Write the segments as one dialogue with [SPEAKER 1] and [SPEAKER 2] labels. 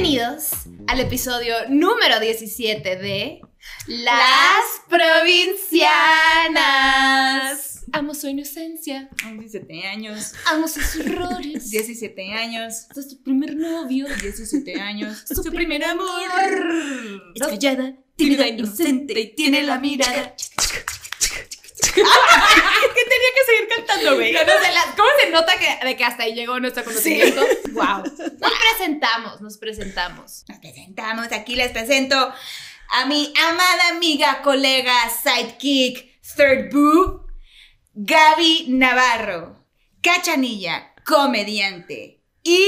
[SPEAKER 1] Bienvenidos al episodio número 17 de Las Provincianas. Amo su inocencia,
[SPEAKER 2] 17 años.
[SPEAKER 1] amo sus errores.
[SPEAKER 2] 17 años.
[SPEAKER 1] Este es tu primer novio.
[SPEAKER 2] 17 años.
[SPEAKER 1] Su primer amor.
[SPEAKER 2] Es callada, tímida, inocente y tiene la mirada.
[SPEAKER 1] Tenía que seguir cantando, güey. No, no sé, la- ¿Cómo se nota que, de que hasta ahí llegó nuestro conocimiento? Wow. Nos presentamos, nos presentamos.
[SPEAKER 2] Nos presentamos, aquí les presento a mi amada amiga, colega, sidekick, third boo, Gaby Navarro, cachanilla, comediante y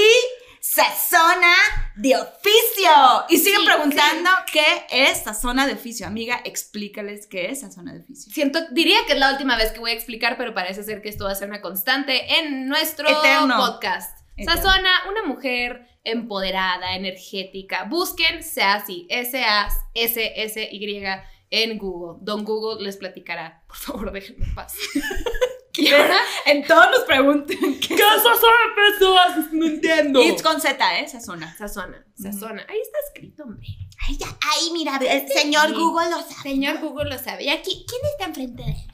[SPEAKER 2] sazona de oficio. Y siguen
[SPEAKER 1] Sí,
[SPEAKER 2] preguntando qué es sazona de oficio. Amiga, explícales qué es sazona de oficio.
[SPEAKER 1] Siento, diría que es la última vez que voy a explicar, pero parece ser que esto va a ser una constante en nuestro
[SPEAKER 2] Eterno.
[SPEAKER 1] podcast.
[SPEAKER 2] Eterno.
[SPEAKER 1] Sazona, una mujer empoderada, energética. Busquen Sassy, S-A-S-S-Y en Google. Don Google les platicará. Por favor, déjenme en paz. y ahora,
[SPEAKER 2] En todos nos preguntan qué es
[SPEAKER 1] son personas? No entiendo.
[SPEAKER 2] Y con Z, ¿eh? Sazona.
[SPEAKER 1] Sazona, sazona. Ahí está escrito, hombre.
[SPEAKER 2] Ay, ya, ay, mira, el señor
[SPEAKER 1] Sí.
[SPEAKER 2] Google lo sabe.
[SPEAKER 1] Señor Google lo sabe. ¿Y aquí quién está enfrente de él?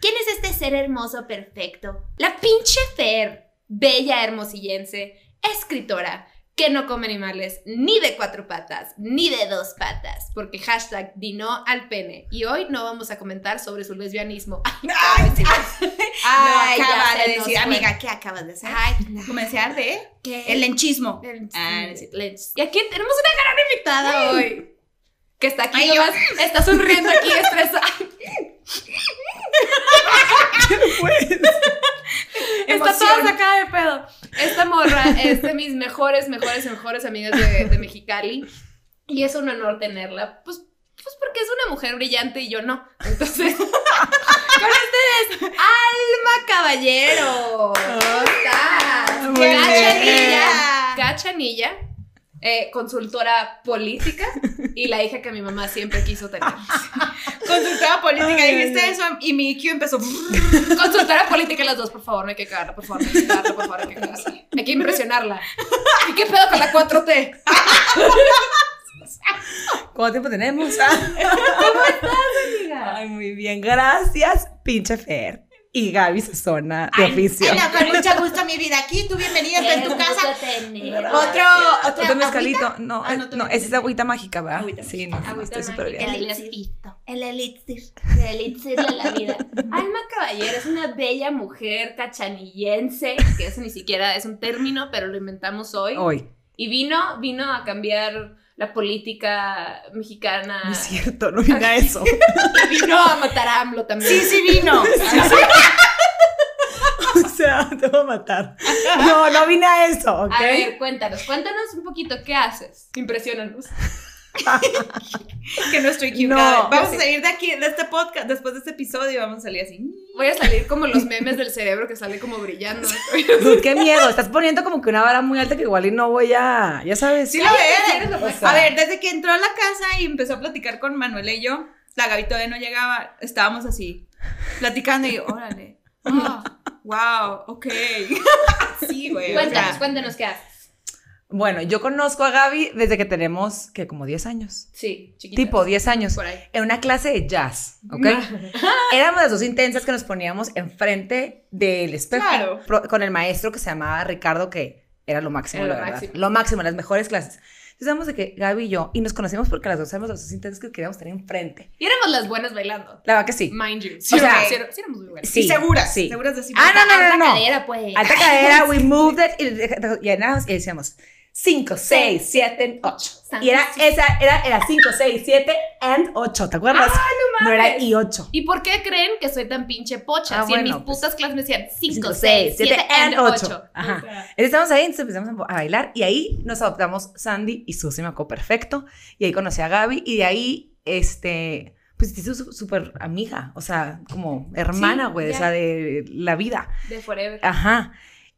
[SPEAKER 1] ¿Quién es este ser hermoso perfecto? La pinche Fer, bella hermosillense, escritora, que no come animales ni de cuatro patas, ni de dos patas, porque hashtag dino al pene. Y hoy no vamos a comentar sobre su lesbianismo. Ay,
[SPEAKER 2] Ay,
[SPEAKER 1] Ay,
[SPEAKER 2] no, acaba
[SPEAKER 1] se
[SPEAKER 2] de decir, amiga, ¿qué acabas de hacer?
[SPEAKER 1] Ay, no.
[SPEAKER 2] Comercial de
[SPEAKER 1] ¿Qué?
[SPEAKER 2] el lenchismo.
[SPEAKER 1] El-
[SPEAKER 2] Ah, no
[SPEAKER 1] Y aquí tenemos una gran invitada hoy. Que está aquí,
[SPEAKER 2] Ay,
[SPEAKER 1] nomás, está sonriendo aquí, estresada. Está toda sacada de pedo. Esta morra es de mis mejores, mejores, mejores amigas de, de Mexicali. Y es un honor tenerla. Pues, pues porque es una mujer brillante y yo no. Entonces, con ustedes, Alma Caballero. ¿Cómo estás?
[SPEAKER 2] Muy bien.
[SPEAKER 1] Cachanilla. Eh, consultora política y la hija que mi mamá siempre quiso tener.
[SPEAKER 2] Consultora política,
[SPEAKER 3] Ay,
[SPEAKER 2] dijiste
[SPEAKER 3] no.
[SPEAKER 2] eso y mi IQ empezó.
[SPEAKER 1] Consultora política las dos, por favor, no hay que cagarla, por favor, no hay que cagarla, por favor, hay que cagarla. Hay que impresionarla. ¿Y qué pedo con la 4T?
[SPEAKER 3] ¿Cuánto tiempo tenemos?
[SPEAKER 1] Amiga.
[SPEAKER 3] Ay, muy bien. Gracias, pinche Fer. Y Gaby Sazona de oficio.
[SPEAKER 2] Ay, no, con mucho gusto, mi vida. Aquí tú bienvenida en tu casa. Otro, otro,
[SPEAKER 3] ¿Otro mezcalito? No,
[SPEAKER 2] Ah, no,
[SPEAKER 3] no, esa es agüita mágica, ¿verdad?
[SPEAKER 2] Agüita
[SPEAKER 3] Sí, no, no,
[SPEAKER 1] Agüita
[SPEAKER 3] estoy súper bien.
[SPEAKER 1] El elixir.
[SPEAKER 2] El elixir.
[SPEAKER 1] El elixir de la vida. Alma Caballero es una bella mujer cachanillense, que eso ni siquiera es un término, pero lo inventamos hoy.
[SPEAKER 3] Hoy.
[SPEAKER 1] Y vino, vino a cambiar la política mexicana.
[SPEAKER 3] No es cierto, no vine a eso.
[SPEAKER 1] Vino a matar a AMLO también.
[SPEAKER 2] Sí, sí vino.
[SPEAKER 3] o sea, te voy a matar. No, no vine a eso, ¿ok?
[SPEAKER 1] A ver, cuéntanos, cuéntanos un poquito qué haces. Impresionanos.
[SPEAKER 2] que nuestro IQ
[SPEAKER 3] No.
[SPEAKER 2] cabe. Vamos a salir de aquí, de este podcast, después de este episodio, vamos a salir así.
[SPEAKER 1] Voy a salir como los memes del cerebro que sale como brillando.
[SPEAKER 3] Dude, qué miedo. Estás poniendo como que una vara muy alta que igual y no voy a. Ya sabes.
[SPEAKER 2] Sí,
[SPEAKER 3] sea,
[SPEAKER 2] A ver, desde que entró a la casa y empezó a platicar con Manuela y yo, la Gaby todavía no llegaba, estábamos así, platicando y órale, oh, wow, ok. sí, güey. o
[SPEAKER 1] Cuéntanos,
[SPEAKER 2] sea,
[SPEAKER 1] cuéntanos qué haces.
[SPEAKER 3] Bueno, yo conozco a Gaby desde que tenemos, que como 10 años.
[SPEAKER 1] Sí, chiquita.
[SPEAKER 3] Tipo 10 años.
[SPEAKER 1] Por ahí.
[SPEAKER 3] En una clase de jazz, ¿ok? Éramos las dos intensas que nos poníamos enfrente del espejo
[SPEAKER 2] Claro.
[SPEAKER 3] pro- con el maestro que se llamaba Ricardo, que era lo máximo,
[SPEAKER 1] Era
[SPEAKER 3] la
[SPEAKER 1] lo
[SPEAKER 3] verdad.
[SPEAKER 1] máximo.
[SPEAKER 3] Lo máximo, las mejores clases. Entonces éramos de que Gaby y yo, y nos conocimos porque las dos éramos las dos intensas que queríamos tener enfrente.
[SPEAKER 1] Y éramos las buenas bailando.
[SPEAKER 3] La verdad que sí.
[SPEAKER 1] Mind you.
[SPEAKER 2] Sí,
[SPEAKER 1] o sea, sí, sí éramos muy buenas.
[SPEAKER 3] Sí.
[SPEAKER 2] y seguras,
[SPEAKER 3] sí.
[SPEAKER 2] seguras de sí.
[SPEAKER 3] Ah, no, no, no,
[SPEAKER 1] Alta
[SPEAKER 3] no.
[SPEAKER 1] cadera, pues.
[SPEAKER 3] Alta cadera, we moved it, y, y, y decíamos 5, 6, 7, 8. Y era esa, era, era 5, 6, 7 and 8, ¿te acuerdas?
[SPEAKER 1] Ah, no
[SPEAKER 3] No era y 8.
[SPEAKER 1] ¿Y por qué creen que soy tan pinche pocha?
[SPEAKER 3] Ah,
[SPEAKER 1] si en mis
[SPEAKER 3] bueno, pues,
[SPEAKER 1] putas clases me decían 5,
[SPEAKER 3] 5,
[SPEAKER 1] 6, 7 and 8.
[SPEAKER 3] Ajá.
[SPEAKER 2] O sea.
[SPEAKER 3] Estábamos ahí, entonces empezamos a bailar y ahí nos adoptamos Sandy y Susi, me acuerdo perfecto. Y ahí conocí a Gaby y de ahí, este, pues te hizo súper amiga, o sea, como hermana,
[SPEAKER 1] Sí,
[SPEAKER 3] güey, o
[SPEAKER 1] ya.
[SPEAKER 3] sea, de la vida.
[SPEAKER 1] De Forever.
[SPEAKER 3] Ajá.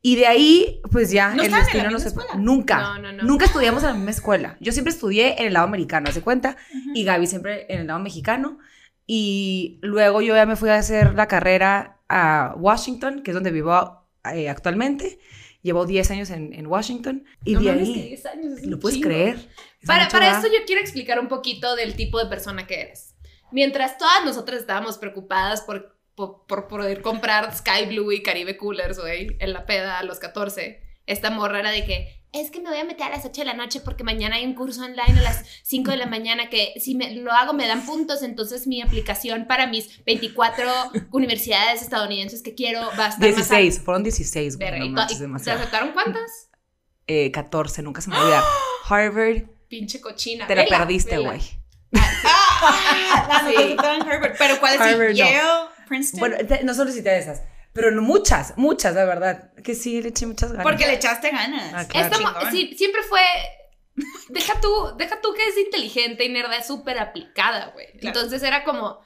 [SPEAKER 3] Y de ahí, pues ya,
[SPEAKER 2] ¿No
[SPEAKER 3] el
[SPEAKER 2] estaban en la
[SPEAKER 3] destino no
[SPEAKER 2] misma
[SPEAKER 3] se
[SPEAKER 2] escuela?
[SPEAKER 3] Nunca.
[SPEAKER 1] No, no, no.
[SPEAKER 3] Nunca estudiamos en la misma escuela. Yo siempre estudié en el lado americano, ¿se cuenta? Y Gaby siempre en el lado mexicano. Y luego yo ya me fui a hacer la carrera a Washington, que es donde vivo eh, actualmente. Llevo 10 años en, en Washington y
[SPEAKER 1] No
[SPEAKER 3] de
[SPEAKER 1] mames, que
[SPEAKER 3] ahí...
[SPEAKER 1] 10 años es
[SPEAKER 3] ¿Lo puedes
[SPEAKER 1] chingo.
[SPEAKER 3] creer? Es
[SPEAKER 1] Para, para esto yo quiero explicar un poquito del tipo de persona que eres. Mientras todas nosotras estábamos preocupadas por, por, por poder comprar Sky Blue y Caribe Coolers, güey, en la peda a los 14, esta morra era de que, es que me voy a meter a las 8 de la noche porque mañana hay un curso online a las 5 de la mañana que si me, lo hago me dan puntos, entonces mi aplicación para mis 24 universidades estadounidenses que quiero va a estar más
[SPEAKER 3] 16, fueron 16, güey. No
[SPEAKER 1] ¿y to-
[SPEAKER 3] manches,
[SPEAKER 1] y ¿Te
[SPEAKER 3] demasiado.
[SPEAKER 1] aceptaron cuántas?
[SPEAKER 3] Eh, 14, nunca se me olvida. Harvard,
[SPEAKER 1] Pinche cochina.
[SPEAKER 3] te la perdiste, güey.
[SPEAKER 2] Ah,
[SPEAKER 1] Sí.
[SPEAKER 2] no, no, en Harvard. Pero ¿cuál es
[SPEAKER 3] Harvard, no.
[SPEAKER 2] Yale, Princeton.
[SPEAKER 3] Bueno, te- no solicité esas, pero no muchas, muchas, la verdad. Que sí, le eché muchas ganas.
[SPEAKER 2] porque le echaste ganas.
[SPEAKER 3] Ah, claro.
[SPEAKER 1] Esta sí, siempre fue. Deja tú, deja tú que es inteligente y nerda, es súper aplicada, güey.
[SPEAKER 2] Claro.
[SPEAKER 1] Entonces era como.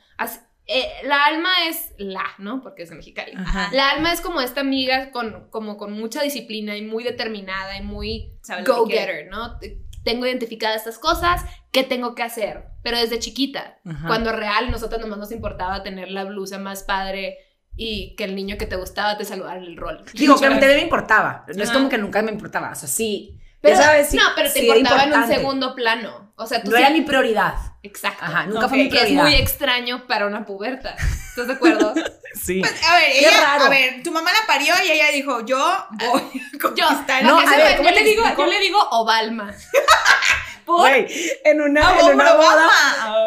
[SPEAKER 1] eh, la alma es la, ¿no? Porque es.
[SPEAKER 3] Ajá.
[SPEAKER 1] La alma es como esta amiga con, como con mucha disciplina y muy determinada y muy go-getter, ¿no? Te- Tengo identificadas estas cosas, ¿qué tengo que hacer? Pero desde chiquita,
[SPEAKER 3] Ajá.
[SPEAKER 1] cuando real nosotros nomás nos importaba tener la blusa más padre y que el niño que te gustaba te saludara en el rol.
[SPEAKER 3] Digo, que a mí también me importaba. No es como que nunca me importaba. O sea, sí.
[SPEAKER 1] Pero,
[SPEAKER 3] sabes, sí,
[SPEAKER 1] no, pero te
[SPEAKER 3] sí
[SPEAKER 1] importaba en un segundo plano. O sea, tú
[SPEAKER 3] No
[SPEAKER 1] sí-
[SPEAKER 3] era mi prioridad.
[SPEAKER 1] Exacto.
[SPEAKER 3] Ajá, nunca
[SPEAKER 2] Ok,
[SPEAKER 3] fue mi
[SPEAKER 1] Que es
[SPEAKER 3] prioridad.
[SPEAKER 1] muy extraño para una puberta. ¿Estás de acuerdo?
[SPEAKER 3] Sí.
[SPEAKER 2] Pues, a ver,
[SPEAKER 3] Qué
[SPEAKER 2] ella,
[SPEAKER 3] raro.
[SPEAKER 2] a ver, tu mamá la parió y ella dijo, yo voy a
[SPEAKER 1] Yo,
[SPEAKER 2] conquistar
[SPEAKER 3] No,
[SPEAKER 1] no,
[SPEAKER 3] a ver, ¿cómo
[SPEAKER 1] yo le digo, yo le digo
[SPEAKER 3] Güey, en una, en una
[SPEAKER 2] Obama.
[SPEAKER 3] boda,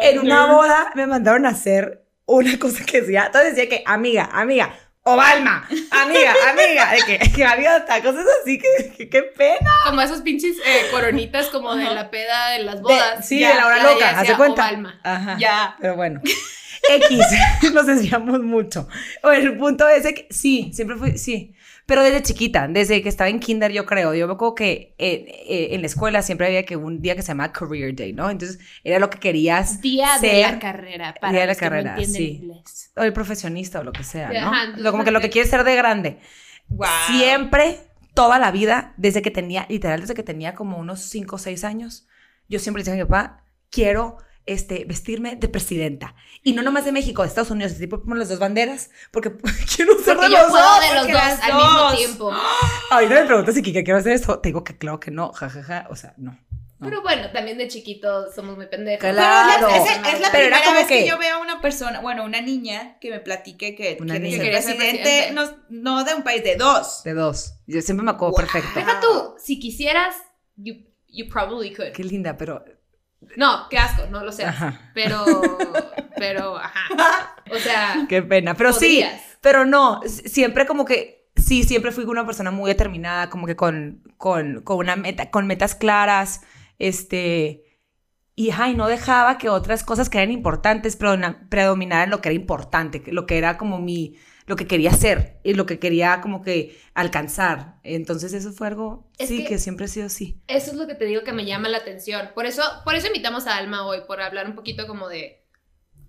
[SPEAKER 3] en una boda me mandaron a hacer una cosa que decía, entonces decía que amiga, amiga, Ovalma, amiga, amiga, de que, que gaviota, cosas así, que, que- qué pena.
[SPEAKER 1] Como esos pinches eh, coronitas como de la peda de las
[SPEAKER 3] De-
[SPEAKER 1] bodas.
[SPEAKER 3] sí,
[SPEAKER 2] ya,
[SPEAKER 3] de la hora
[SPEAKER 1] ya, ya
[SPEAKER 3] loca,
[SPEAKER 1] decía
[SPEAKER 3] hace cuenta.
[SPEAKER 1] Ovalma.
[SPEAKER 3] Ajá.
[SPEAKER 2] Ya.
[SPEAKER 3] Pero bueno. X, nos desviamos mucho. Bueno, el punto es que sí, siempre fui, sí. Pero desde chiquita, desde que estaba en kinder, yo creo. Yo me acuerdo que eh, eh, en la escuela siempre había que un día que se llamaba Career Day, ¿no? Entonces era lo que querías
[SPEAKER 1] Día de la carrera. Para
[SPEAKER 3] Día de la
[SPEAKER 1] los que no
[SPEAKER 3] carrera,
[SPEAKER 1] entienden
[SPEAKER 3] sí.
[SPEAKER 1] inglés.
[SPEAKER 3] O el profesionista o lo que sea, ¿no? Lo- como que lo que quieres ser de grande.
[SPEAKER 2] Wow.
[SPEAKER 3] Siempre, toda la vida, desde que tenía, literal, desde que tenía como unos 5 o 6 años, yo siempre decía a mi papá, quiero este, vestirme de presidenta. Y no nomás de México, de Estados Unidos, tipo como las dos banderas, porque quiero ser
[SPEAKER 1] Porque
[SPEAKER 3] de
[SPEAKER 1] yo
[SPEAKER 3] los
[SPEAKER 1] puedo
[SPEAKER 3] dos.
[SPEAKER 1] de los dos al mismo tiempo.
[SPEAKER 3] Ahorita me preguntas si Kike quiero hacer esto. Te digo que claro que no, jajaja, o sea, no. No.
[SPEAKER 1] Pero bueno, también de chiquitos somos muy pendejos.
[SPEAKER 2] Pero
[SPEAKER 3] Claro.
[SPEAKER 2] es, es- es la
[SPEAKER 3] Pero era
[SPEAKER 2] primera
[SPEAKER 3] como
[SPEAKER 2] vez que...
[SPEAKER 3] que-
[SPEAKER 2] yo veo a una persona, bueno, una niña que me platique que
[SPEAKER 3] Una
[SPEAKER 2] quiere
[SPEAKER 3] niña.
[SPEAKER 2] ser presidente, no, no de un país, de dos.
[SPEAKER 3] De dos. Yo siempre me acuerdo
[SPEAKER 2] Wow.
[SPEAKER 3] perfecto.
[SPEAKER 1] Deja tú, si quisieras, you, you probably could.
[SPEAKER 3] Qué linda, pero.
[SPEAKER 1] No, qué asco, no lo sé. Pero, pero, ajá. O sea,
[SPEAKER 3] Qué pena. Pero sí. Pero no, siempre como que, sí, siempre fui una persona muy determinada, como que con, con, con una meta, con metas claras, este, y ay, no dejaba que otras cosas que eran importantes predominaran lo que era importante, lo que era como mi, lo que quería hacer y lo que quería como que alcanzar. Entonces eso fue algo,
[SPEAKER 1] Es
[SPEAKER 3] sí,
[SPEAKER 1] que-
[SPEAKER 3] que, siempre ha sido así.
[SPEAKER 1] Eso es lo que te digo que me llama la atención. Por eso, por eso invitamos a Alma hoy, por hablar un poquito como de,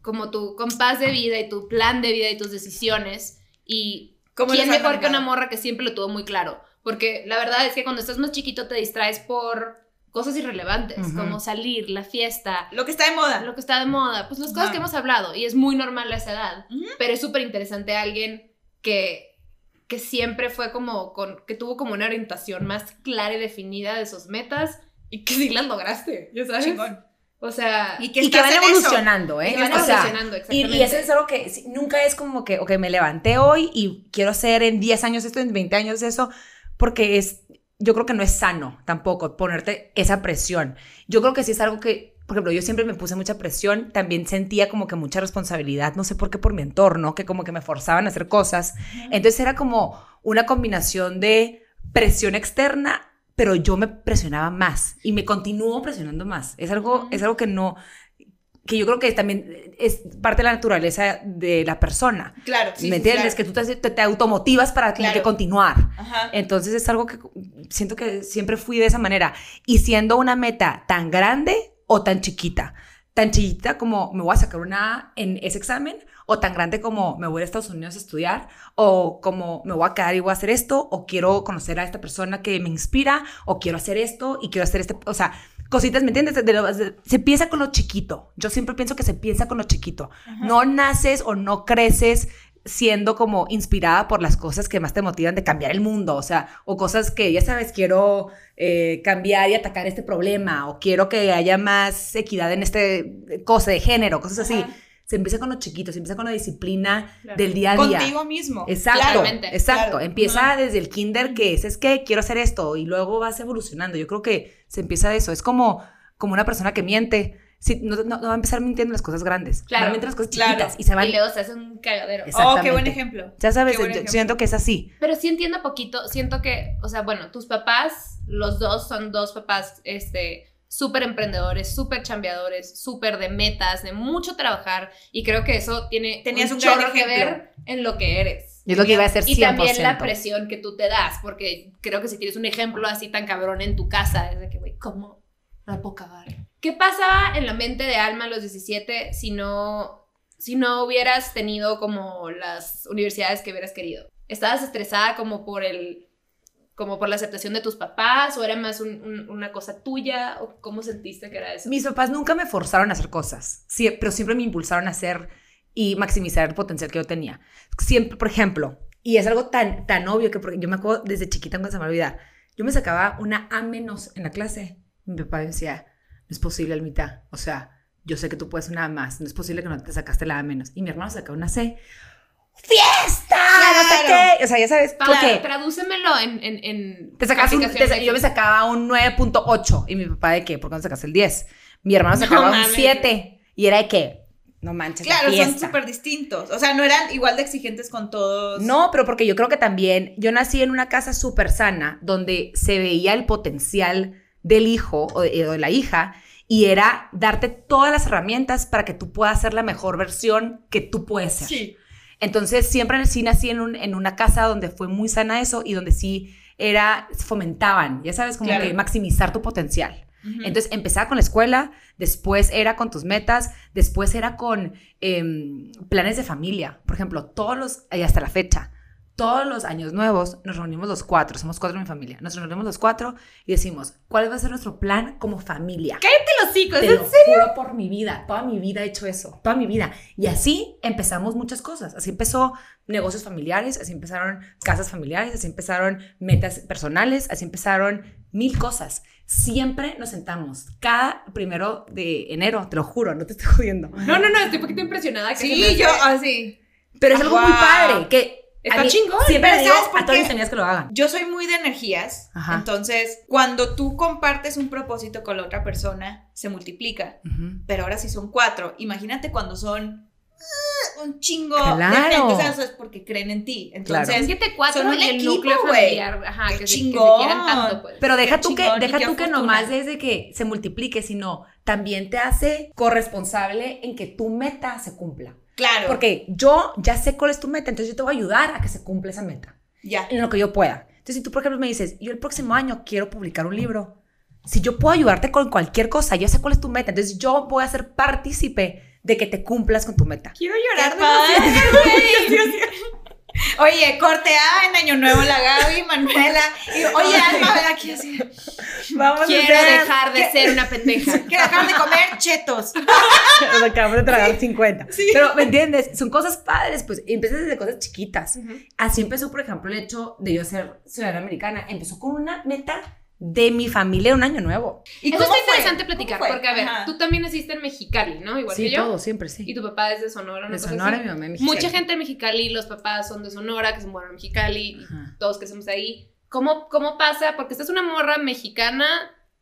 [SPEAKER 1] como tu compás de vida y tu plan de vida y tus decisiones. Y
[SPEAKER 2] ¿Cómo
[SPEAKER 1] quién mejor que una morra que siempre lo tuvo muy claro. Porque la verdad es que cuando estás más chiquito te distraes por cosas irrelevantes,
[SPEAKER 3] Ujú.
[SPEAKER 1] como salir, la fiesta,
[SPEAKER 2] Lo que está de moda.
[SPEAKER 1] lo que está de moda, pues las cosas
[SPEAKER 2] Ajá.
[SPEAKER 1] que hemos hablado. Y es muy normal a esa edad.
[SPEAKER 2] Ujú.
[SPEAKER 1] Pero es súper interesante alguien que, que siempre fue como, con, que tuvo como una orientación más clara y definida de sus metas y que sí las lograste, ya sabes.
[SPEAKER 2] Chingón.
[SPEAKER 1] O sea,
[SPEAKER 2] Y que
[SPEAKER 3] Y que van
[SPEAKER 2] en eso.
[SPEAKER 3] evolucionando, ¿eh?
[SPEAKER 1] y van
[SPEAKER 3] O sea,
[SPEAKER 1] evolucionando,
[SPEAKER 3] Y,
[SPEAKER 1] exactamente.
[SPEAKER 3] y eso es algo que nunca es como que, ok, me levanté hoy y quiero hacer en 10 años esto, en 20 años eso, porque es, yo creo que no es sano tampoco ponerte esa presión. Yo creo que sí es algo que, por ejemplo, yo siempre me puse mucha presión, también sentía como que mucha responsabilidad, no sé por qué por mi entorno, que como que me forzaban a hacer cosas. Entonces era como una combinación de presión externa, pero yo me presionaba más y me continúo presionando más. Es algo, es algo que no, que yo creo que también es parte de la naturaleza de la persona.
[SPEAKER 2] Claro, sí,
[SPEAKER 3] ¿Me entiendes?
[SPEAKER 2] claro.
[SPEAKER 3] Que tú te, te- te automotivas para
[SPEAKER 2] Claro.
[SPEAKER 3] que continuar.
[SPEAKER 2] Ajá.
[SPEAKER 3] Entonces es algo que siento que siempre fui de esa manera. Y siendo una meta tan grande o tan chiquita. Tan chiquita como me voy a sacar una en ese examen, o tan grande como me voy a Estados Unidos a estudiar, o como me voy a quedar y voy a hacer esto, o quiero conocer a esta persona que me inspira, o quiero hacer esto y quiero hacer este, o sea, cositas, ¿me entiendes? De lo- de- se empieza con lo chiquito. Yo siempre pienso que se piensa con lo chiquito.
[SPEAKER 2] Ajá.
[SPEAKER 3] No naces o no creces siendo como inspirada por las cosas que más te motivan de cambiar el mundo, o sea, o cosas que, ya sabes, quiero eh, cambiar y atacar este problema, o quiero que haya más equidad en este cosa de género, cosas así. Se empieza con lo chiquito, se empieza con la disciplina
[SPEAKER 1] Claro.
[SPEAKER 3] del día a día.
[SPEAKER 2] Contigo mismo.
[SPEAKER 3] Exacto,
[SPEAKER 1] Claramente,
[SPEAKER 3] exacto.
[SPEAKER 2] claro.
[SPEAKER 3] Empieza desde el kinder que es, es que quiero hacer esto y luego vas evolucionando. Yo creo que se empieza de eso. Es como, como una persona que miente. Sí, no, no- no va a empezar mintiendo en las cosas grandes.
[SPEAKER 1] Claro,
[SPEAKER 3] va a mentir las cosas
[SPEAKER 2] claro.
[SPEAKER 3] chiquitas y se va
[SPEAKER 1] Y luego se hace un cagadero.
[SPEAKER 2] Oh, qué buen ejemplo.
[SPEAKER 3] Ya sabes, yo
[SPEAKER 2] ejemplo.
[SPEAKER 3] siento que es así.
[SPEAKER 1] Pero sí entiendo poquito, siento que, o sea, bueno, tus papás, los dos son dos papás, este, súper emprendedores, súper chambeadores, súper de metas, de mucho trabajar, y creo que eso tiene
[SPEAKER 2] Tenías
[SPEAKER 1] un
[SPEAKER 2] un gran
[SPEAKER 1] chorro que ver en lo que eres.
[SPEAKER 3] Y es lo que iba a ser 100%.
[SPEAKER 1] Y también la presión que tú te das, porque creo que si tienes un ejemplo así tan cabrón en tu casa, es de que, güey, ¿cómo no puedo cagar? ¿Qué pasaba en la mente de Alma a los 17 si no, si no hubieras tenido como las universidades que hubieras querido? ¿Estabas estresada como por el como por la aceptación de tus papás o era más un- un- una cosa tuya o cómo sentiste que era eso?
[SPEAKER 3] Mis papás nunca me forzaron a hacer cosas, sí, pero siempre me impulsaron a hacer y maximizar el potencial que yo tenía. Siempre, por ejemplo, y es algo tan, tan obvio que porque yo me acuerdo desde chiquita, no se me va a olvidar, yo me sacaba una A menos en la clase. Mi papá decía, no es posible, Almita, o sea, yo sé que tú puedes una A más, no es posible que no te sacaste la A menos. Y mi hermano sacaba una C. ¡Fiesta! No sé
[SPEAKER 2] Claro.
[SPEAKER 3] qué. O sea, ya sabes,
[SPEAKER 1] Pablo,
[SPEAKER 3] porque
[SPEAKER 1] tradúcemelo en, en, en
[SPEAKER 3] te sacas un, te yo me sacaba un 9.8 y mi papá de qué, ¿por qué no sacaste el 10? Mi hermano sacaba un
[SPEAKER 1] mames.
[SPEAKER 3] 7 y era de qué, no manches, la
[SPEAKER 2] Claro, son súper distintos. O sea, no eran igual de exigentes con todos.
[SPEAKER 3] No, pero porque yo creo que también yo nací en una casa súper sana donde se veía el potencial del hijo o de, o de la hija y era darte todas las herramientas para que tú puedas ser la mejor versión que tú puedes ser.
[SPEAKER 1] Sí.
[SPEAKER 3] Entonces, siempre sí nací en, un- en una casa donde fue muy sana eso y donde sí era, fomentaban, ya sabes, como
[SPEAKER 2] Claro.
[SPEAKER 3] que maximizar tu potencial. Entonces, empezaba con la escuela, después era con tus metas, después era con em, planes de familia. Por ejemplo, todos los, y hasta la fecha, todos los años nuevos nos reunimos los cuatro, somos cuatro en mi familia, nos reunimos los cuatro y decimos, ¿cuál va a ser nuestro plan como familia?
[SPEAKER 1] Cállate los hocico,
[SPEAKER 3] Te
[SPEAKER 1] ¿es
[SPEAKER 3] lo juro por mi vida, toda mi vida he hecho eso, toda mi vida. Y así empezamos muchas cosas. Así empezó negocios familiares, así empezaron casas familiares, así empezaron metas personales, así empezaron mil cosas. Siempre nos sentamos, cada primero de enero, te lo juro, no te estoy jodiendo.
[SPEAKER 1] No, no, no, estoy un poquito impresionada. Que
[SPEAKER 2] Sí, yo así.
[SPEAKER 3] Pero es algo muy
[SPEAKER 2] Wow.
[SPEAKER 3] padre, que a
[SPEAKER 1] Está
[SPEAKER 3] mí
[SPEAKER 1] chingón,
[SPEAKER 3] Siempre digo
[SPEAKER 2] ¿sabes por
[SPEAKER 3] a mis amigas que lo hagan.
[SPEAKER 2] Yo soy muy de energías.
[SPEAKER 3] Ajá.
[SPEAKER 2] Entonces, cuando tú compartes un propósito con la otra persona, se multiplica. Pero ahora sí son cuatro. Imagínate cuando son ah, un chingo
[SPEAKER 3] Claro.
[SPEAKER 2] de gente. Es porque creen en ti. Entonces,
[SPEAKER 1] siete cuatro
[SPEAKER 2] Son un equipo,
[SPEAKER 1] núcleo
[SPEAKER 2] güey.
[SPEAKER 1] familiar. Ajá,
[SPEAKER 2] Qué
[SPEAKER 1] que se, que se
[SPEAKER 2] chingón.
[SPEAKER 1] quieran tanto, pues.
[SPEAKER 3] Pero deja
[SPEAKER 2] Qué
[SPEAKER 3] tú que,
[SPEAKER 2] chingón
[SPEAKER 3] deja tú que nomás desde que se multiplique, sino también te hace corresponsable en que tu meta se cumpla.
[SPEAKER 2] Claro.
[SPEAKER 3] Porque yo ya sé cuál es tu meta, entonces yo te voy a ayudar a que se cumpla esa meta,
[SPEAKER 2] ya.
[SPEAKER 3] en lo que yo pueda. Entonces, si tú, por ejemplo, me dices, yo el próximo año quiero publicar un libro, si yo puedo ayudarte con cualquier cosa, yo sé cuál es tu meta, entonces yo voy a ser partícipe de que te cumplas con tu meta.
[SPEAKER 1] Quiero llorar.
[SPEAKER 2] Oye, corte A en Año Nuevo la Gaby, Manuela. Y, oye, Alma, ven aquí así.
[SPEAKER 3] Vamos
[SPEAKER 1] Quiero dejar de ser una pendeja.
[SPEAKER 2] Quiero dejar de comer chetos.
[SPEAKER 3] Nos acabamos de tragar 50. Pero, ¿me entiendes? Son cosas padres, pues empiezas desde cosas chiquitas. Así empezó, por ejemplo, el hecho de yo ser ciudadana americana. Empezó con una meta de mi familia un año nuevo.
[SPEAKER 2] ¿Y
[SPEAKER 1] Eso
[SPEAKER 2] cómo
[SPEAKER 1] está interesante platicar, porque a ver,
[SPEAKER 2] Ajá.
[SPEAKER 1] tú también naciste en Mexicali, ¿no? Igual
[SPEAKER 3] sí,
[SPEAKER 1] que yo.
[SPEAKER 3] todo, siempre, sí.
[SPEAKER 1] Y tu papá es de Sonora, una
[SPEAKER 3] de Sonora,
[SPEAKER 1] así.
[SPEAKER 3] mi mamá de Mexicali.
[SPEAKER 1] Mucha gente de Mexicali, los papás son de Sonora, que se mueven en Mexicali, y todos que somos ahí. ¿Cómo, ¿Cómo pasa? Porque esta es una morra mexicana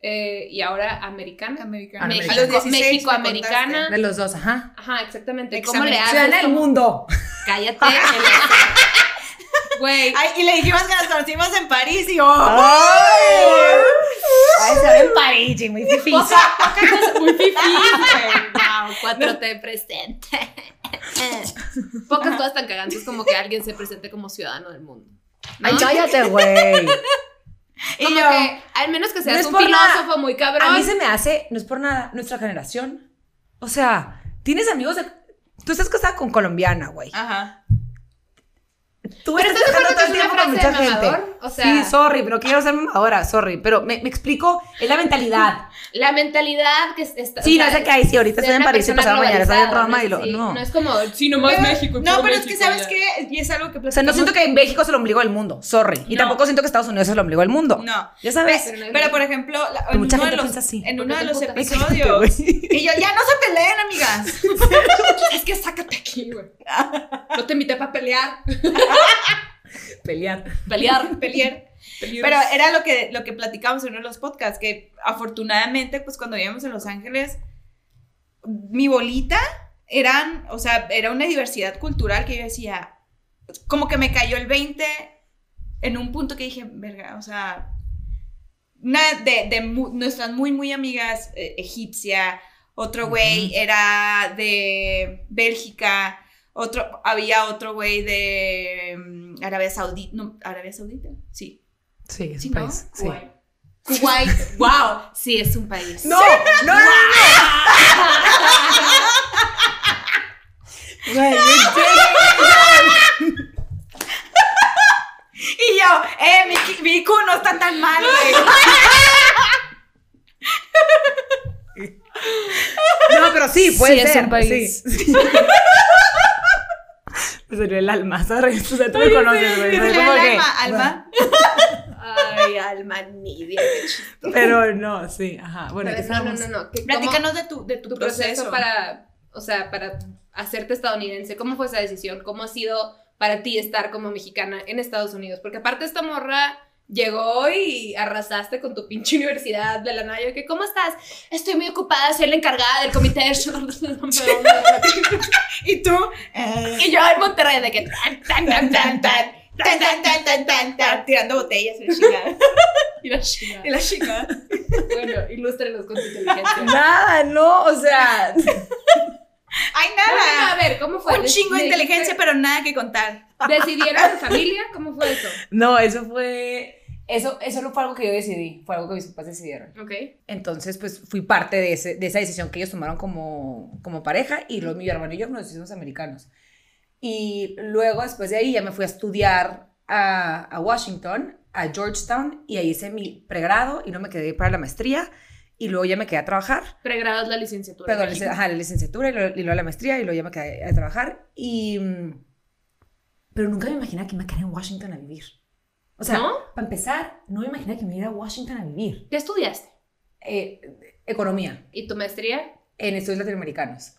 [SPEAKER 1] eh, y ahora americana.
[SPEAKER 2] Americana.
[SPEAKER 3] México-
[SPEAKER 2] A los 16 me
[SPEAKER 1] México-americana.
[SPEAKER 3] De los dos, ajá.
[SPEAKER 1] Ajá, exactamente.
[SPEAKER 2] Examen.
[SPEAKER 1] ¿Cómo le haces?
[SPEAKER 3] Ciudadana del
[SPEAKER 1] ¿Cómo-
[SPEAKER 3] mundo.
[SPEAKER 1] Cállate. Güey.
[SPEAKER 2] Ay, y le dijimos que nos conocimos en París y oh,
[SPEAKER 3] ¡Ay! Ay, se ve en París, muy difícil.
[SPEAKER 1] Muy fifí, güey. Wow, 4T presente. Pocas cosas tan cagantes como que alguien se presente como ciudadano del mundo. ¿no?
[SPEAKER 3] Ay, cállate, güey.
[SPEAKER 2] Y
[SPEAKER 1] Como
[SPEAKER 2] yo,
[SPEAKER 1] que, al menos que seas
[SPEAKER 3] No es
[SPEAKER 1] un
[SPEAKER 3] por nada.
[SPEAKER 1] filósofo muy cabrón.
[SPEAKER 3] A mí se me hace, no es por nada, nuestra generación. O sea, tienes amigos de. Tú estás casada con colombiana, güey.
[SPEAKER 2] Ajá.
[SPEAKER 3] Tú
[SPEAKER 1] Pero
[SPEAKER 3] estás
[SPEAKER 1] ¿estás de
[SPEAKER 3] todo
[SPEAKER 1] que
[SPEAKER 3] el tiempo con mucha gente.
[SPEAKER 1] O sea-
[SPEAKER 3] sí, sorry, pero quiero ser mamadora, sorry. Pero me, me explico, es la mentalidad.
[SPEAKER 1] La mentalidad que es- está.
[SPEAKER 3] Sí,
[SPEAKER 1] o sea,
[SPEAKER 3] no sé qué hay, sí, ahorita estoy en París y pasado mañana estoy en Roma
[SPEAKER 1] no
[SPEAKER 3] y lo. No.
[SPEAKER 1] No es como, sí, nomás
[SPEAKER 2] Pero-
[SPEAKER 1] México.
[SPEAKER 2] No, pero es que sabes
[SPEAKER 1] ya.
[SPEAKER 2] qué, y es algo que
[SPEAKER 3] O sea, no siento que en México es el ombligo del mundo, sorry. Y
[SPEAKER 2] No.
[SPEAKER 3] tampoco siento que Estados Unidos es el ombligo del mundo.
[SPEAKER 2] No.
[SPEAKER 3] Ya sabes.
[SPEAKER 1] Pero
[SPEAKER 2] por ejemplo, la-
[SPEAKER 3] Pero
[SPEAKER 2] en,
[SPEAKER 3] mucha
[SPEAKER 2] uno de los,
[SPEAKER 3] así.
[SPEAKER 2] en
[SPEAKER 1] ¿Por
[SPEAKER 2] uno de los episodios. Y yo, ya no se peleen, amigas.
[SPEAKER 1] Es que sácate aquí, güey. No te invité para pelear.
[SPEAKER 3] Pelear.
[SPEAKER 1] Pelear.
[SPEAKER 2] Pelear. Pero era lo que, lo que platicamos en uno de los podcasts, que afortunadamente, pues cuando vivíamos en Los Ángeles, mi bolita eran, o sea, era una diversidad cultural que yo decía, como que me cayó el 20 en un punto que dije, verga, o sea, una de, de mu- nuestras muy, muy amigas eh, egipcia, otro güey era de Bélgica, otro, había otro güey de mm, Arabia Saudita, no, Arabia Saudita, sí.
[SPEAKER 3] Sí, es
[SPEAKER 2] Sí,
[SPEAKER 3] un
[SPEAKER 2] ¿no?
[SPEAKER 3] país. Sí.
[SPEAKER 1] Kuwait.
[SPEAKER 2] Kuwait,
[SPEAKER 1] Wow. Sí, es un país.
[SPEAKER 3] No, no, no, no. Güey,
[SPEAKER 2] Y yo, eh, mi, mi IQ no está tan mal, güey.
[SPEAKER 3] No, pero sí, puede
[SPEAKER 1] Sí, es
[SPEAKER 3] ser.
[SPEAKER 1] un país.
[SPEAKER 3] sí. Me salió el alma, ¿sabes? O sea, tú me conoces, güey.
[SPEAKER 2] ¿Qué
[SPEAKER 3] ¿sabes?
[SPEAKER 2] se le
[SPEAKER 3] Como
[SPEAKER 2] da
[SPEAKER 3] que-
[SPEAKER 2] alma? ¿Alma?
[SPEAKER 1] Ay, alma qué chistoso.
[SPEAKER 3] Pero no, sí, ajá. Bueno, ¿qué
[SPEAKER 1] no, no, no, no. que- ¿cómo-
[SPEAKER 2] Platícanos de tu, de tu,
[SPEAKER 1] tu proceso,
[SPEAKER 2] proceso.
[SPEAKER 1] para, o sea, para hacerte estadounidense, ¿cómo fue esa decisión? ¿Cómo ha sido para ti estar como mexicana en Estados Unidos? Porque aparte esta morra llegó y arrasaste con tu pinche universidad de la nada. Yo, que, ¿cómo estás? Estoy muy ocupada, soy la encargada del comité de
[SPEAKER 2] Y tú,
[SPEAKER 1] y yo en Monterrey, de que tan, tan, tan, tan, tan.
[SPEAKER 2] Tan, tan, tan, tan, tan, tan, tirando botellas y la chingada.
[SPEAKER 1] Y la chingada.
[SPEAKER 2] Y la chingada.
[SPEAKER 1] Bueno, ilústrenos con tu inteligencia.
[SPEAKER 3] Nada, no, o sea.
[SPEAKER 1] Hay
[SPEAKER 2] nada.
[SPEAKER 1] a ver, ¿cómo fue?
[SPEAKER 2] Un chingo de inteligencia, pero nada que contar.
[SPEAKER 1] ¿Decidieron en familia? ¿Cómo fue eso?
[SPEAKER 3] No, eso fue eso, eso no fue algo que yo decidí, fue algo que mis papás decidieron.
[SPEAKER 1] Ok.
[SPEAKER 3] Entonces, pues fui parte de, ese, de esa decisión que ellos tomaron como, como pareja y luego mi hermano y yo nos hicimos americanos. Y luego, después de ahí, ya me fui a estudiar a, a Washington, a Georgetown, y ahí hice mi pregrado y no me quedé para la maestría. Y luego ya me quedé a trabajar.
[SPEAKER 1] Pregrado es la licenciatura.
[SPEAKER 3] Perdón, lic- ajá, la licenciatura y luego, y luego la maestría y luego ya me quedé a trabajar. Y, mm, pero nunca me imaginé que me quedar en Washington a vivir. O sea,
[SPEAKER 1] ¿No?
[SPEAKER 3] para empezar, no me imaginé que me iba a Washington a vivir.
[SPEAKER 1] ¿Qué estudiaste?
[SPEAKER 3] Eh, economía
[SPEAKER 1] ¿Y tu maestría?
[SPEAKER 3] en estudios latinoamericanos.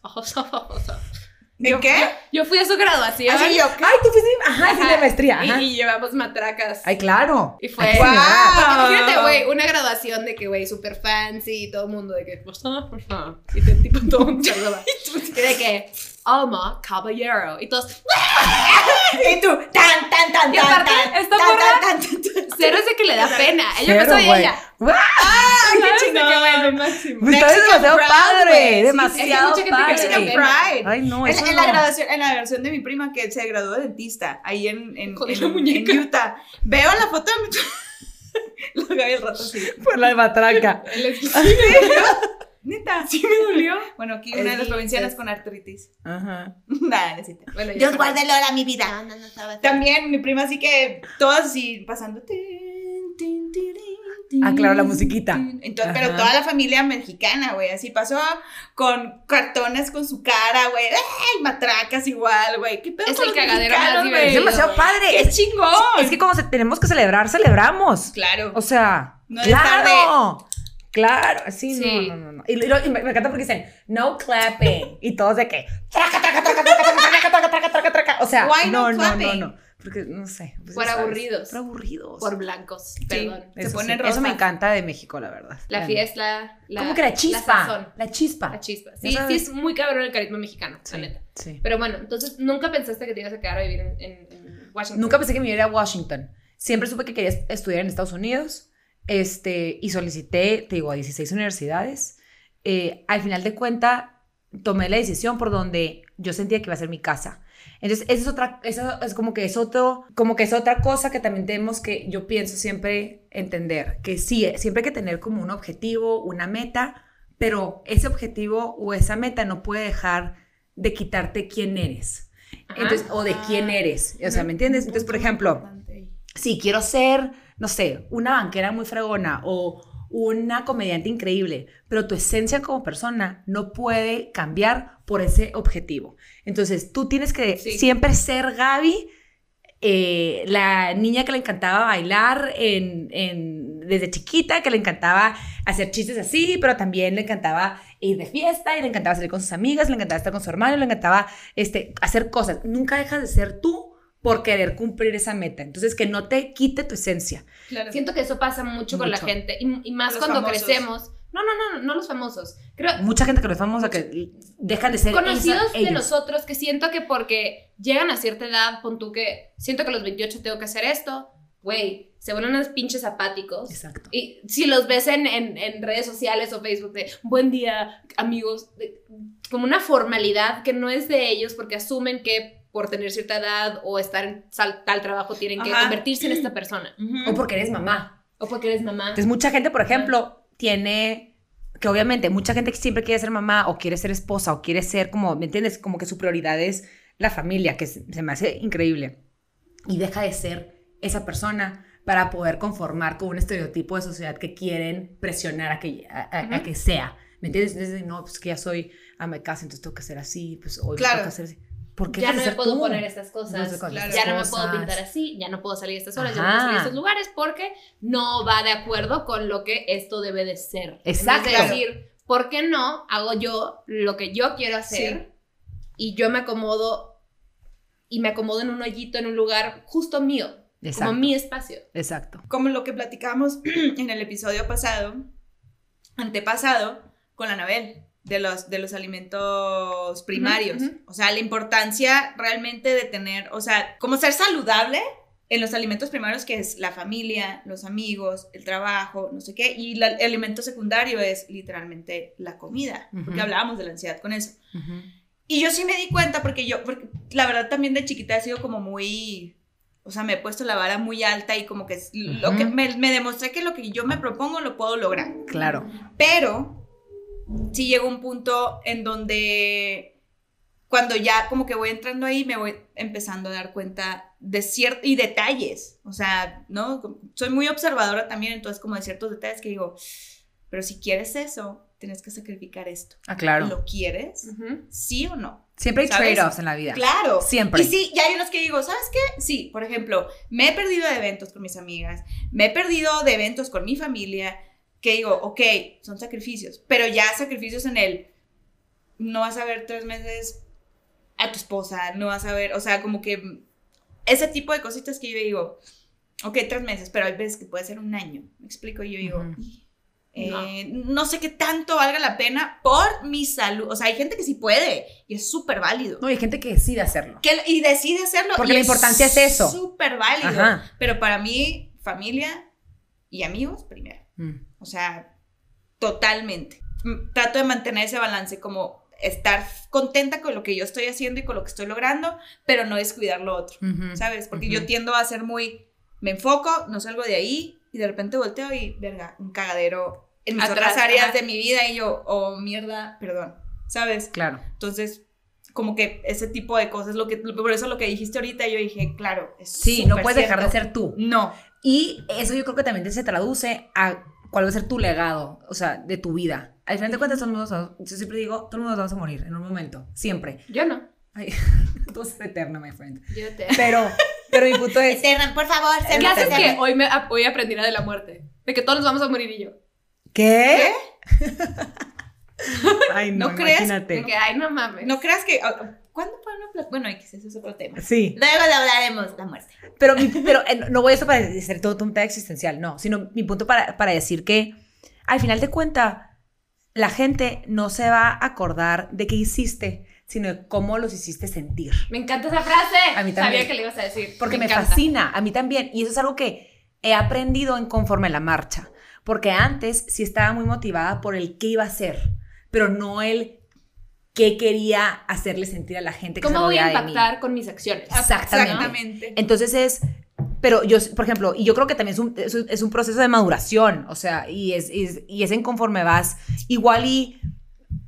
[SPEAKER 2] ¿En qué?
[SPEAKER 1] Yo fui a su graduación.
[SPEAKER 2] Así yo,
[SPEAKER 3] Ay, tú fuiste. Ajá, sí, de maestría.
[SPEAKER 1] Y,
[SPEAKER 3] Ajá.
[SPEAKER 1] y llevamos matracas.
[SPEAKER 3] Ay, claro.
[SPEAKER 1] Y fue-
[SPEAKER 3] señora.
[SPEAKER 1] Imagínate, güey, una graduación de que, güey, súper fancy y todo el mundo de que, ah, pues, ah. Y te, tipo, todo un. Y de que, Alma Caballero. Y todos,
[SPEAKER 2] Y tú, tan, tan, tan,
[SPEAKER 1] Y
[SPEAKER 2] tan,
[SPEAKER 1] aparte,
[SPEAKER 2] tan,
[SPEAKER 1] esta
[SPEAKER 2] tan,
[SPEAKER 1] morra-
[SPEAKER 2] tan, tan, tan.
[SPEAKER 1] cero es de que le da pena. Ella
[SPEAKER 3] Cero,
[SPEAKER 1] ella.
[SPEAKER 3] ¡Guau!
[SPEAKER 2] ¡Ah,
[SPEAKER 3] demasiado
[SPEAKER 2] Pride,
[SPEAKER 3] padre. demasiado padre. Ay, no,
[SPEAKER 2] En, en
[SPEAKER 3] no.
[SPEAKER 2] la graduación, en la graduación de mi prima que se graduó de dentista, ahí en, en, en- Utah. Veo la foto de mi... Lo Gaby el rato así.
[SPEAKER 3] Por la
[SPEAKER 2] Neta.
[SPEAKER 1] Sí me dolió.
[SPEAKER 2] Bueno, aquí una de las provincianas
[SPEAKER 1] sí.
[SPEAKER 2] con artritis.
[SPEAKER 3] Ajá.
[SPEAKER 2] Nada, necesito.
[SPEAKER 1] Bueno,
[SPEAKER 2] Dios guarde Lola mi vida. No, no, no, estaba así. También mi prima así que todas así pasando.
[SPEAKER 3] Ah, claro, la musiquita.
[SPEAKER 2] Entonces,
[SPEAKER 3] Ajá.
[SPEAKER 2] pero toda la familia mexicana, güey. Así pasó con cartones con su cara, güey. ¡Ay! Matracas igual, güey. ¿Qué pedo
[SPEAKER 1] Es
[SPEAKER 2] con
[SPEAKER 1] el
[SPEAKER 2] los
[SPEAKER 1] cagadero más?
[SPEAKER 3] Es demasiado padre.
[SPEAKER 2] ¡Qué
[SPEAKER 3] Es,
[SPEAKER 2] chingón!
[SPEAKER 3] es que como se- tenemos que celebrar, celebramos.
[SPEAKER 2] Claro.
[SPEAKER 3] O sea,
[SPEAKER 2] No de estar
[SPEAKER 3] claro. Claro, sí,
[SPEAKER 1] Sí.
[SPEAKER 3] no, no, no. Y, lo- y me, me encanta porque dicen, no clapping. Y todos de que, traca, traca, traca, traca, traca, traca, traca, traca. O sea,
[SPEAKER 2] Why no
[SPEAKER 3] no, no, no, no. Porque, no sé. pues,
[SPEAKER 1] Por
[SPEAKER 3] sabes,
[SPEAKER 1] aburridos.
[SPEAKER 3] Por aburridos.
[SPEAKER 1] Por blancos, perdón.
[SPEAKER 2] se ponen
[SPEAKER 3] sí, eso me encanta de México, la verdad.
[SPEAKER 1] La fiesta, la.
[SPEAKER 3] Como que la chispa. La, chispa.
[SPEAKER 1] la chispa. Sí, sí, es muy cabrón el carisma mexicano, la neta.
[SPEAKER 3] sí.
[SPEAKER 1] Pero bueno, entonces nunca pensaste que te ibas a quedar a vivir en, en- en Washington.
[SPEAKER 3] Nunca pensé que me iba a ir a Washington. Siempre supe que quería estudiar en Estados Unidos. Este, y solicité, te digo, a 16 universidades. Eh, al final de cuenta, tomé la decisión por donde yo sentía que iba a ser mi casa. Entonces, esa es otra, eso es como que es otro, como que es otra cosa que también tenemos que, yo pienso siempre entender, que sí, siempre hay que tener como un objetivo, una meta, pero ese objetivo o esa meta no puede dejar de quitarte quién eres.
[SPEAKER 1] Ajá.
[SPEAKER 3] Entonces, o de quién eres. O sea, ¿me entiendes? Entonces, por ejemplo, si quiero ser, no sé, una banquera muy fregona o una comediante increíble, pero tu esencia como persona no puede cambiar por ese objetivo. Entonces, tú tienes que
[SPEAKER 1] Sí.
[SPEAKER 3] siempre ser Gaby, eh, la niña que le encantaba bailar en, en- desde chiquita, que le encantaba hacer chistes así, pero también le encantaba ir de fiesta y le encantaba salir con sus amigas, le encantaba estar con su hermano, le encantaba este, hacer cosas. Nunca dejas de ser tú por querer cumplir esa meta. Entonces, que no te quite tu esencia.
[SPEAKER 2] Claro.
[SPEAKER 1] Siento que eso pasa mucho, con la
[SPEAKER 3] Mucho.
[SPEAKER 1] gente y, y más
[SPEAKER 2] Los
[SPEAKER 1] cuando
[SPEAKER 2] famosos.
[SPEAKER 1] crecemos. No, no, no, no los famosos. Creo
[SPEAKER 3] Mucha gente que no es famosa que dejan de ser
[SPEAKER 1] conocidos
[SPEAKER 3] esa-
[SPEAKER 1] de
[SPEAKER 3] ellos.
[SPEAKER 1] nosotros que siento que porque llegan a cierta edad, pon tú que siento que a los 28 tengo que hacer esto, güey, se vuelven unos pinches apáticos.
[SPEAKER 3] Exacto.
[SPEAKER 1] Y si los ves en, en- en redes sociales o Facebook de buen día, amigos, de- como una formalidad que no es de ellos porque asumen que por tener cierta edad o estar en sal- tal trabajo tienen que
[SPEAKER 2] Ajá.
[SPEAKER 1] convertirse en esta persona.
[SPEAKER 2] Ujú.
[SPEAKER 3] O porque eres mamá.
[SPEAKER 1] O porque eres mamá.
[SPEAKER 3] Entonces, mucha gente, por ejemplo, tiene que obviamente mucha gente que siempre quiere ser mamá o quiere ser esposa o quiere ser como, ¿me entiendes? Como que su prioridad es la familia, que se se me hace increíble. Y deja de ser esa persona para poder conformar con un estereotipo de sociedad que quieren presionar a que, a, a- a
[SPEAKER 1] Ujú.
[SPEAKER 3] que sea. ¿Me entiendes? Entonces, no, pues que ya soy ama de casa, entonces tengo que ser así, pues hoy
[SPEAKER 2] Claro.
[SPEAKER 3] toca ser así. ¿Por qué
[SPEAKER 1] ya no me puedo
[SPEAKER 3] tú?
[SPEAKER 1] poner estas
[SPEAKER 3] No
[SPEAKER 1] cosas,
[SPEAKER 3] con
[SPEAKER 2] Claro.
[SPEAKER 1] ya no me puedo pintar así, ya no puedo salir a estas horas, ya no
[SPEAKER 3] Ajá.
[SPEAKER 1] puedo salir a estos lugares porque no va de acuerdo con lo que esto debe de ser.
[SPEAKER 3] Exacto.
[SPEAKER 1] Es decir, ¿por qué no hago yo lo que yo quiero hacer y yo me acomodo y me acomodo en un hoyito, en un lugar justo mío,
[SPEAKER 3] Exacto.
[SPEAKER 1] como mi espacio?
[SPEAKER 3] Exacto.
[SPEAKER 2] Como lo que platicamos en el episodio pasado, antepasado, con la Anabel, de los, de los alimentos primarios.
[SPEAKER 1] ujú.
[SPEAKER 2] O sea, la importancia realmente de tener, o sea, como ser saludable en los alimentos primarios, que es la familia, los amigos, el trabajo, no sé qué, y la- el alimento secundario es literalmente la comida, porque hablábamos de la ansiedad con eso. Y yo sí me di cuenta porque yo, porque la verdad también de chiquita he sido como muy, o sea, me he puesto la vara muy alta y como que lo que me, me demostré que lo que yo me propongo lo puedo lograr.
[SPEAKER 3] Claro.
[SPEAKER 2] Pero sí llegó un punto en donde cuando ya como que voy entrando ahí me voy empezando a dar cuenta de ciertos y detalles, o sea, ¿no? Soy muy observadora también, entonces como de ciertos detalles que digo, pero si quieres eso, tienes que sacrificar esto.
[SPEAKER 3] Ah, claro.
[SPEAKER 2] ¿Lo quieres? ¿Sí o no?
[SPEAKER 3] Siempre hay
[SPEAKER 2] ¿Sabes?
[SPEAKER 3] trade-offs en la vida.
[SPEAKER 2] Claro.
[SPEAKER 3] Siempre.
[SPEAKER 2] Y sí, ya hay unos que digo, ¿sabes qué? Sí, por ejemplo, me he perdido de eventos con mis amigas, me he perdido de eventos con mi familia, que digo, ok, son sacrificios, pero ya sacrificios en el, no vas a ver tres meses a tu esposa, no vas a ver, o sea, como que ese tipo de cositas que yo digo, ok, tres meses, pero hay veces que puede ser un año, me explico, y yo digo,
[SPEAKER 3] Ujú.
[SPEAKER 2] "Y, eh, no. sé qué tanto valga la pena por mi salud, o sea, hay gente que sí puede, y es súper válido.
[SPEAKER 3] No, hay gente que decide hacerlo.
[SPEAKER 2] Que, y decide hacerlo.
[SPEAKER 3] Porque
[SPEAKER 2] y
[SPEAKER 3] la importancia es eso.
[SPEAKER 2] Súper válido.
[SPEAKER 3] Ajá.
[SPEAKER 2] Pero para mí, familia y amigos primero.
[SPEAKER 3] Mm.
[SPEAKER 2] O sea, totalmente. Trato de mantener ese balance como estar contenta con lo que yo estoy haciendo y con lo que estoy logrando, pero no descuidar lo otro,
[SPEAKER 3] Ujú.
[SPEAKER 2] ¿sabes? Porque
[SPEAKER 3] Ujú.
[SPEAKER 2] yo tiendo a ser muy, me enfoco, no salgo de ahí y de repente volteo y, verga, un cagadero en mis
[SPEAKER 1] Atrás,
[SPEAKER 2] otras áreas
[SPEAKER 1] ajá.
[SPEAKER 2] de mi vida y yo, oh, mierda, perdón, ¿sabes?
[SPEAKER 3] Claro.
[SPEAKER 2] Entonces, como que ese tipo de cosas, lo que, por eso lo que dijiste ahorita, yo dije, claro, es
[SPEAKER 3] Sí, no puedes dejar de
[SPEAKER 2] cierto.
[SPEAKER 3] ser tú.
[SPEAKER 2] No,
[SPEAKER 3] Y eso yo creo que también se traduce a cuál va a ser tu legado, o sea, de tu vida. Al final de cuentas, todo el mundo, yo siempre digo, todo el mundo vamos a morir en un momento, siempre.
[SPEAKER 1] Yo no.
[SPEAKER 3] Ay, tú vas a ser eterna, my friend.
[SPEAKER 1] Yo te...
[SPEAKER 3] Pero, pero mi punto es,
[SPEAKER 2] Eterna, por favor,
[SPEAKER 1] ¿Qué haces
[SPEAKER 2] eterna.
[SPEAKER 1] que hoy, me, hoy aprenderá de la muerte? De que todos nos vamos a morir y yo.
[SPEAKER 3] ¿qué? Ay, no,
[SPEAKER 2] ¿No crees?
[SPEAKER 3] imagínate.
[SPEAKER 1] Que, ay, no mames.
[SPEAKER 2] No creas que. ¿Cuándo fue una pla- Bueno, X, ese es otro tema.
[SPEAKER 3] Sí,
[SPEAKER 2] Luego le hablaremos de la muerte.
[SPEAKER 3] pero, mi- pero eh, no voy a eso para decir todo un tema existencial, no, sino mi punto para, para decir que al final de cuenta la gente no se va a acordar de qué hiciste, sino de cómo los hiciste sentir.
[SPEAKER 1] Me encanta esa frase.
[SPEAKER 3] A mí también.
[SPEAKER 1] Sabía que le ibas a decir.
[SPEAKER 3] Porque me, fascina, a mí también. Y eso es algo que he aprendido en conforme a la marcha. Porque antes sí estaba muy motivada por el qué iba a hacer, pero no el qué quería hacerle sentir a la gente que
[SPEAKER 1] ¿Cómo
[SPEAKER 3] se
[SPEAKER 1] voy a impactar con mis acciones?
[SPEAKER 3] Exactamente.
[SPEAKER 2] Exactamente.
[SPEAKER 3] Entonces es, pero yo, por ejemplo, y yo creo que también es un, es un- es un proceso de maduración, o sea, y es, es- y es en conforme vas igual y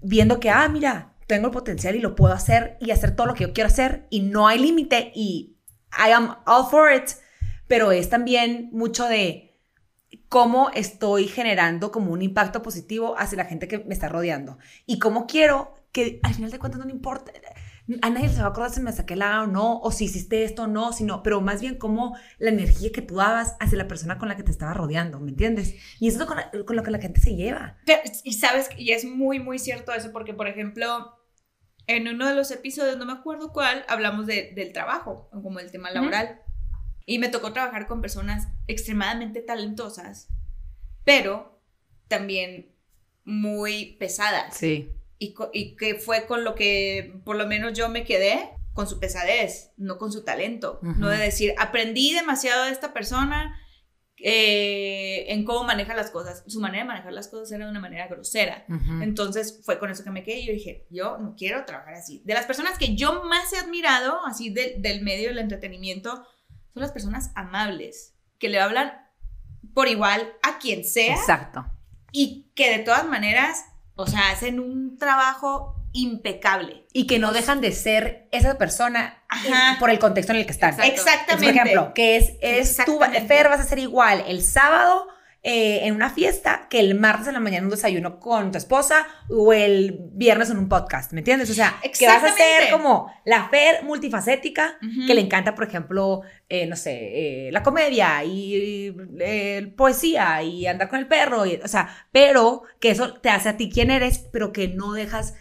[SPEAKER 3] viendo que, ah, mira, tengo el potencial y lo puedo hacer y hacer todo lo que yo quiero hacer y no hay límite y I am all for it, pero es también mucho de cómo estoy generando como un impacto positivo hacia la gente que me está rodeando y cómo quiero que al final de cuentas no importa. A nadie se va a acordar si me saqué la o no, o si hiciste esto o no, sino, pero más bien como la energía que tú dabas hacia la persona con la que te estaba rodeando, ¿me entiendes? Y eso es con, la- con lo que la gente se lleva.
[SPEAKER 2] Pero- y sabes, y es muy, muy cierto eso, porque, por ejemplo, en uno de los episodios, no me acuerdo cuál, hablamos de- del trabajo, como el tema laboral. Y me tocó trabajar con personas extremadamente talentosas, pero también muy pesadas.
[SPEAKER 3] Sí.
[SPEAKER 2] Y, y que fue con lo que por lo menos yo me quedé, con su pesadez, no con su talento.
[SPEAKER 3] Ujú.
[SPEAKER 2] No de decir, aprendí demasiado de esta persona eh, en cómo maneja las cosas. Su manera de manejar las cosas era de una manera grosera. Entonces fue con eso que me quedé y yo dije, yo no quiero trabajar así. De las personas que yo más he admirado, así del- del medio del entretenimiento, son las personas amables, que le hablan por igual a quien sea
[SPEAKER 3] Exacto.
[SPEAKER 2] y que de todas maneras, o sea, hacen un trabajo impecable.
[SPEAKER 3] Y que no dejan de ser esa persona
[SPEAKER 2] Ajá.
[SPEAKER 3] por el contexto en el que están.
[SPEAKER 2] Exactamente.
[SPEAKER 3] Por ejemplo, que es, es tú. Fer, vas a ser igual el sábado eh, en una fiesta que el martes en la mañana un desayuno con tu esposa o el viernes en un podcast, ¿me entiendes? O sea, que vas a ser como la Fer multifacética
[SPEAKER 2] Ujú.
[SPEAKER 3] que le encanta, por ejemplo, eh, no sé, eh, la comedia y eh, poesía y andar con el perro, y, o sea, pero que eso te hace a ti quien eres, pero que no dejas